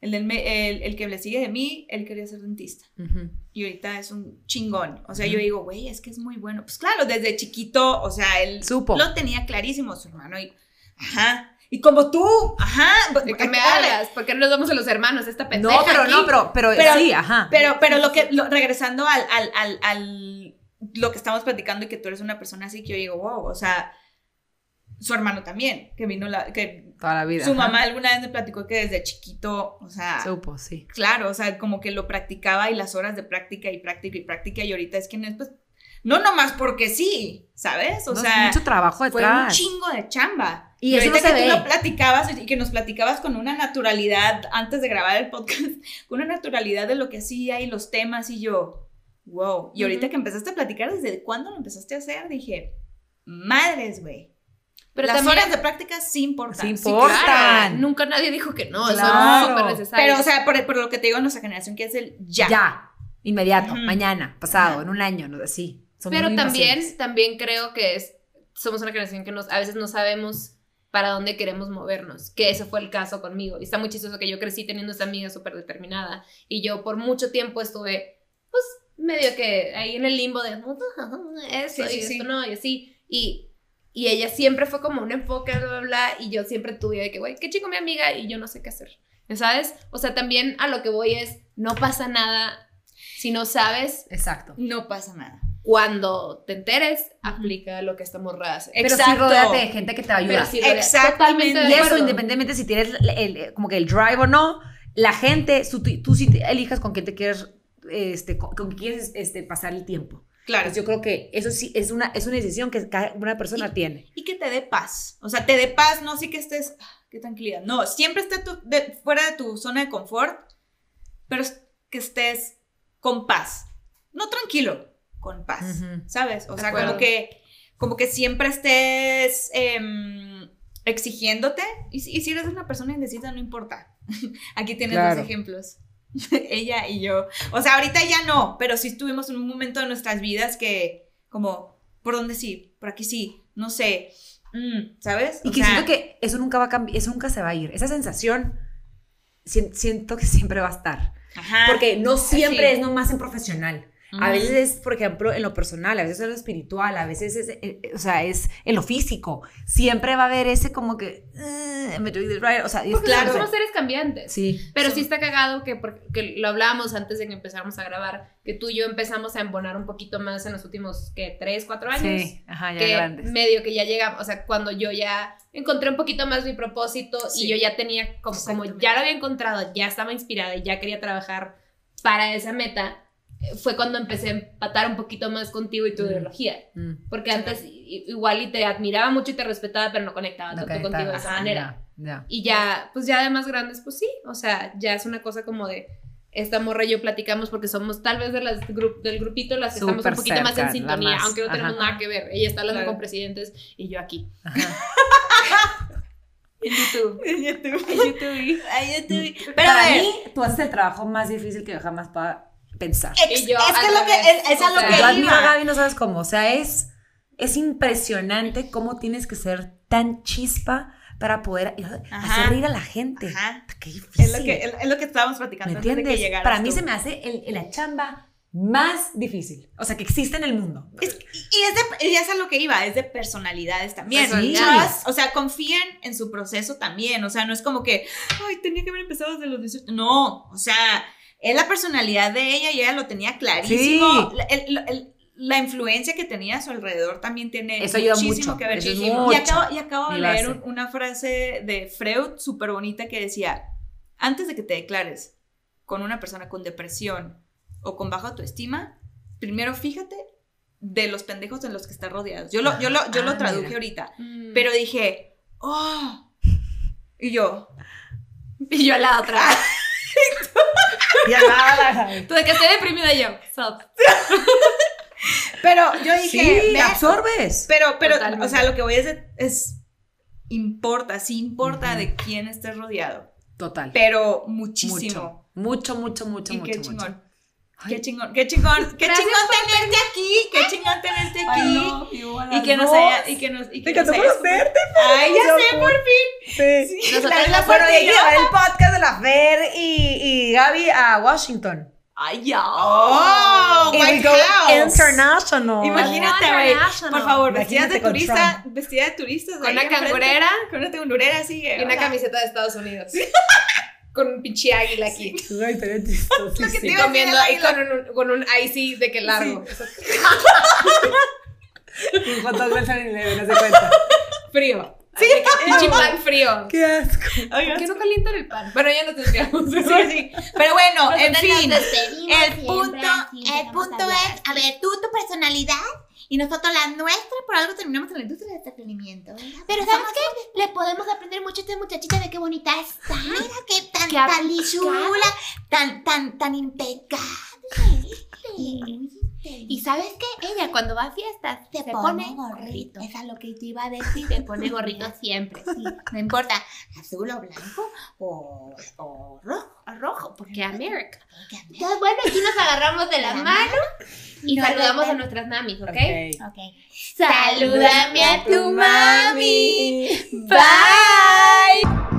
[SPEAKER 2] El, del me- el, el que le sigue de mí, él quería ser dentista.
[SPEAKER 3] Ujú.
[SPEAKER 2] Y ahorita es un chingón. O sea, yo
[SPEAKER 3] Ujú.
[SPEAKER 2] digo, güey, es que es muy bueno. Pues claro, desde chiquito, o sea, él
[SPEAKER 3] Supo.
[SPEAKER 2] lo tenía clarísimo, su hermano. Y, ajá. Y como tú, ajá.
[SPEAKER 1] ¿De qué me hablas? ¿Por qué no nos damos a los hermanos? Esta pendeja
[SPEAKER 3] No, pero
[SPEAKER 1] aquí?
[SPEAKER 3] no, pero, pero,
[SPEAKER 2] Pero-
[SPEAKER 3] sí, ajá.
[SPEAKER 2] Pero, pero lo que, lo- regresando al, al, al, al- lo que estamos platicando y que tú eres una persona así que yo digo, wow, o sea, su hermano también, que vino la, que
[SPEAKER 3] Toda la vida.
[SPEAKER 2] su
[SPEAKER 3] ajá.
[SPEAKER 2] mamá alguna vez me platicó que desde chiquito, o sea,
[SPEAKER 3] Supo, sí.
[SPEAKER 2] claro, o sea, como que lo practicaba y las horas de práctica y práctica y práctica y ahorita es que no es pues, no nomás porque sí, ¿sabes? O
[SPEAKER 3] No,
[SPEAKER 2] sea,
[SPEAKER 3] mucho trabajo
[SPEAKER 2] fue un
[SPEAKER 3] detrás.
[SPEAKER 2] chingo de chamba.
[SPEAKER 3] Y eso
[SPEAKER 2] ahorita
[SPEAKER 3] no se
[SPEAKER 2] que tú lo platicabas y que nos platicabas con una naturalidad antes de grabar el podcast, con una naturalidad de lo que hacía y los temas y yo, wow. Y ahorita que empezaste a platicar, ¿desde cuándo lo empezaste a hacer? Dije, madres, güey.
[SPEAKER 1] Pero
[SPEAKER 2] Las
[SPEAKER 1] también,
[SPEAKER 2] horas de práctica sí importan.
[SPEAKER 3] Sí
[SPEAKER 2] sí,
[SPEAKER 3] importan.
[SPEAKER 1] claro, nunca nadie dijo que no,
[SPEAKER 3] Claro.
[SPEAKER 1] son súper necesarios.
[SPEAKER 2] Pero, o sea, por, por lo que te digo, nuestra generación que es el ya.
[SPEAKER 3] Ya. inmediato, mañana, pasado, en un año, no así. Somos
[SPEAKER 1] Pero también, también creo que es, somos una generación que nos, a veces no sabemos para dónde queremos movernos, que ese fue el caso conmigo. Y está muy chistoso que yo crecí teniendo esa amiga súper determinada y yo por mucho tiempo estuve, pues, medio que ahí en el limbo de eso
[SPEAKER 2] Sí, sí,
[SPEAKER 1] y
[SPEAKER 2] sí.
[SPEAKER 1] esto no, y así. Y, y ella siempre fue como un enfoque, bla, bla, bla, y yo siempre tuve de que, güey, qué chico mi amiga y yo no sé qué hacer. ¿Sabes? O sea, también a lo que voy es, no pasa nada si no sabes
[SPEAKER 3] Exacto.
[SPEAKER 2] No pasa nada.
[SPEAKER 1] Cuando te enteres, aplica lo que esta morra hace.
[SPEAKER 3] Pero sí
[SPEAKER 2] Exacto.
[SPEAKER 3] rodéate de gente que te
[SPEAKER 1] Pero
[SPEAKER 3] ayuda.
[SPEAKER 1] sí, rodea-
[SPEAKER 2] Exactamente.
[SPEAKER 3] y eso, independientemente si tienes el, el- como que el drive o no, la gente, su- tú sí te elijas con quién te quieres, este, con, con quién quieres este, pasar el tiempo.
[SPEAKER 2] Claro.
[SPEAKER 3] Pues yo creo que eso sí es una, es una decisión que cada una persona tiene.
[SPEAKER 2] y que te dé paz. O sea, te dé paz, no sí que estés, ah, qué tranquilidad. No, siempre esté tu- de- fuera de tu zona de confort, pero que estés con paz. No tranquilo, con paz,
[SPEAKER 3] Ujú.
[SPEAKER 2] ¿sabes? O sea, como que, como que siempre estés em, exigiéndote. Y, si- y si eres una persona indecisa, no importa. Aquí tienes
[SPEAKER 3] Claro.
[SPEAKER 2] dos ejemplos. Ella y yo. O sea, ahorita ya no, pero sí estuvimos en un momento de nuestras vidas que, como, ¿por dónde sí? ¿Por aquí sí? No sé. Mm, ¿Sabes?
[SPEAKER 3] Y que
[SPEAKER 2] sea,
[SPEAKER 3] siento que eso nunca va a cambiar, eso nunca se va a ir. Esa sensación si- siento que siempre va a estar.
[SPEAKER 2] Ajá.
[SPEAKER 3] Porque no siempre
[SPEAKER 2] Sí.
[SPEAKER 3] es nomás en profesional. A veces es, por ejemplo, en lo personal, a veces es en lo espiritual, a veces es, eh, eh, o sea, es en lo físico. Siempre va a haber ese como que, "Uh, me doy right", o sea, es
[SPEAKER 1] Porque
[SPEAKER 3] claro.
[SPEAKER 1] somos seres cambiantes.
[SPEAKER 3] Sí.
[SPEAKER 1] Pero
[SPEAKER 2] Son-
[SPEAKER 1] sí está cagado que, porque lo hablábamos antes de que empezáramos a grabar, que tú y yo empezamos a embonar un poquito más en los últimos, ¿qué? ¿Tres, cuatro años?
[SPEAKER 3] Sí, ajá, ya
[SPEAKER 1] que
[SPEAKER 3] grandes.
[SPEAKER 1] medio que ya llegamos, o sea, cuando yo ya encontré un poquito más mi propósito
[SPEAKER 2] Sí.
[SPEAKER 1] y yo ya tenía, como, como ya lo había encontrado, ya estaba inspirada y ya quería trabajar para esa meta, fue cuando empecé a empatar un poquito más contigo y tu
[SPEAKER 3] Mm.
[SPEAKER 1] ideología.
[SPEAKER 3] Mm,
[SPEAKER 1] Porque antes igual y te admiraba mucho y te respetaba, pero no conectaba
[SPEAKER 3] no
[SPEAKER 1] tanto contigo de esa
[SPEAKER 3] ajá,
[SPEAKER 1] manera.
[SPEAKER 3] ya.
[SPEAKER 1] Y ya, pues ya de más grandes, pues sí, o sea, ya es una cosa como de esta morra y yo platicamos porque somos tal vez de las gru- del grupito las que estamos un poquito más en sintonía,
[SPEAKER 3] más,
[SPEAKER 1] aunque no tenemos
[SPEAKER 3] ajá.
[SPEAKER 1] nada que ver. Ella está hablando
[SPEAKER 2] Claro.
[SPEAKER 1] con presidentes y yo aquí. En YouTube.
[SPEAKER 2] En YouTube.
[SPEAKER 1] En YouTube.
[SPEAKER 2] Ay, YouTube. Pero
[SPEAKER 3] Para
[SPEAKER 2] a ver,
[SPEAKER 3] mí, tú haces el trabajo más difícil que yo jamás pueda pensar.
[SPEAKER 2] ex-
[SPEAKER 1] Y yo
[SPEAKER 2] es que lo que es, es a lo que
[SPEAKER 3] Yo admiro a. Gaby, no sabes cómo. O sea, es, es impresionante cómo tienes que ser tan chispa para poder
[SPEAKER 2] Ajá.
[SPEAKER 3] hacer reír a la gente.
[SPEAKER 2] Ajá.
[SPEAKER 3] Qué difícil.
[SPEAKER 2] Es lo que, es, es lo que estábamos platicando
[SPEAKER 3] ¿Me
[SPEAKER 2] antes de que
[SPEAKER 3] entiendes? Para mí
[SPEAKER 2] tú.
[SPEAKER 3] se me hace el- el- la chamba más difícil. O sea, que existe en el mundo.
[SPEAKER 2] Es- y es de, y es a lo que iba, es de personalidades también.
[SPEAKER 1] Personalidades.
[SPEAKER 2] O sea, confíen en su proceso también. O sea, no es como que, ay, tenía que haber empezado desde los 18. No, o sea, es la personalidad de ella y ella lo tenía clarísimo.
[SPEAKER 3] Sí.
[SPEAKER 2] La, el- el- la influencia que tenía a su alrededor también tiene
[SPEAKER 3] Eso ayuda
[SPEAKER 2] muchísimo
[SPEAKER 3] mucho,
[SPEAKER 2] que ver.
[SPEAKER 3] eso es
[SPEAKER 2] Y
[SPEAKER 3] mucho.
[SPEAKER 2] acabo, y acabo de leer un- una frase de Freud súper bonita que decía, antes de que te declares con una persona con depresión o con baja autoestima, primero fíjate de los pendejos en los que estás rodeados. Yo lo, yo lo, yo
[SPEAKER 3] Ah,
[SPEAKER 2] lo traduje
[SPEAKER 3] mira.
[SPEAKER 2] ahorita,
[SPEAKER 1] Mm.
[SPEAKER 2] pero dije, oh, y yo,
[SPEAKER 1] Y yo la otra.
[SPEAKER 3] Ya nada.
[SPEAKER 1] Tú de que estoy deprimida yo. Stop.
[SPEAKER 2] pero yo dije,
[SPEAKER 3] Sí,
[SPEAKER 2] ve,
[SPEAKER 3] absorbes.
[SPEAKER 2] pero, pero,
[SPEAKER 1] Totalmente.
[SPEAKER 2] o sea, lo que voy a decir es, importa, sí importa de quién estés rodeado,
[SPEAKER 3] Total.
[SPEAKER 2] pero muchísimo.
[SPEAKER 3] Mucho, mucho, mucho,
[SPEAKER 2] Y
[SPEAKER 3] mucho,
[SPEAKER 2] qué
[SPEAKER 3] mucho.
[SPEAKER 2] chingón. Qué chingón, qué chingón, qué
[SPEAKER 1] Gracias
[SPEAKER 2] chingón tenerte aquí, qué chingón
[SPEAKER 3] igual
[SPEAKER 2] Y que nos haya, y que nos, y que nos
[SPEAKER 3] conocerte,
[SPEAKER 2] Ay, ya sé,
[SPEAKER 3] por-
[SPEAKER 2] por fin.
[SPEAKER 3] Sí.
[SPEAKER 2] Sí,
[SPEAKER 1] Nosotras
[SPEAKER 2] la-
[SPEAKER 3] que
[SPEAKER 2] yo-
[SPEAKER 3] llevar el podcast de la Fer y, y Gaby a Washington.
[SPEAKER 1] Ay, ya.
[SPEAKER 2] Oh, White House.
[SPEAKER 3] international.
[SPEAKER 2] Imagínate, güey.
[SPEAKER 1] International.
[SPEAKER 2] Por favor, vestida de turista, vestida de turista.
[SPEAKER 1] Con una cangurera
[SPEAKER 2] Con una cangurera, sí.
[SPEAKER 1] y una camiseta de Estados Unidos. Con un pinche águila aquí.
[SPEAKER 3] Ay, estaría chistosísimo.
[SPEAKER 2] que te
[SPEAKER 1] Y
[SPEAKER 2] iba a
[SPEAKER 1] comiendo
[SPEAKER 2] el
[SPEAKER 1] con un, con un icy de que largo.
[SPEAKER 3] Un hot dog del 7-Eleven, no se cuenta.
[SPEAKER 1] Frío. Sí, pinche pan frío.
[SPEAKER 3] Qué asco.
[SPEAKER 1] ¿Por qué no calientan el pan? Bueno, ya nos desviamos.
[SPEAKER 2] Sí, sí. Pero bueno, en fin. El punto, el punto es, a ver, tú tu personalidad y nosotros la nuestra, por algo terminamos en la industria del entretenimiento. ¿verdad?
[SPEAKER 4] Pero ¿sabes qué? Le podemos aprender mucho a esta muchachita de qué bonita está.
[SPEAKER 2] Mira qué tan,
[SPEAKER 1] Qué
[SPEAKER 2] tan chula, tan, tan, tan impecable.
[SPEAKER 4] Y
[SPEAKER 1] sabes qué? Ella cuando va a fiestas se,
[SPEAKER 4] Se
[SPEAKER 1] pone,
[SPEAKER 4] pone
[SPEAKER 1] gorrito.
[SPEAKER 4] gorrito. Es a lo que te iba a decir.
[SPEAKER 1] Se pone gorrito siempre.
[SPEAKER 4] Sí, no importa, azul o blanco o, o rojo.
[SPEAKER 1] A rojo, porque América. Entonces, bueno, aquí nos agarramos de la
[SPEAKER 4] La
[SPEAKER 1] mano y
[SPEAKER 4] No,
[SPEAKER 1] saludamos a nuestras mamis, ¿ok?
[SPEAKER 3] Ok.
[SPEAKER 4] Ok.
[SPEAKER 1] Salúdame a tu mami.
[SPEAKER 3] Bye.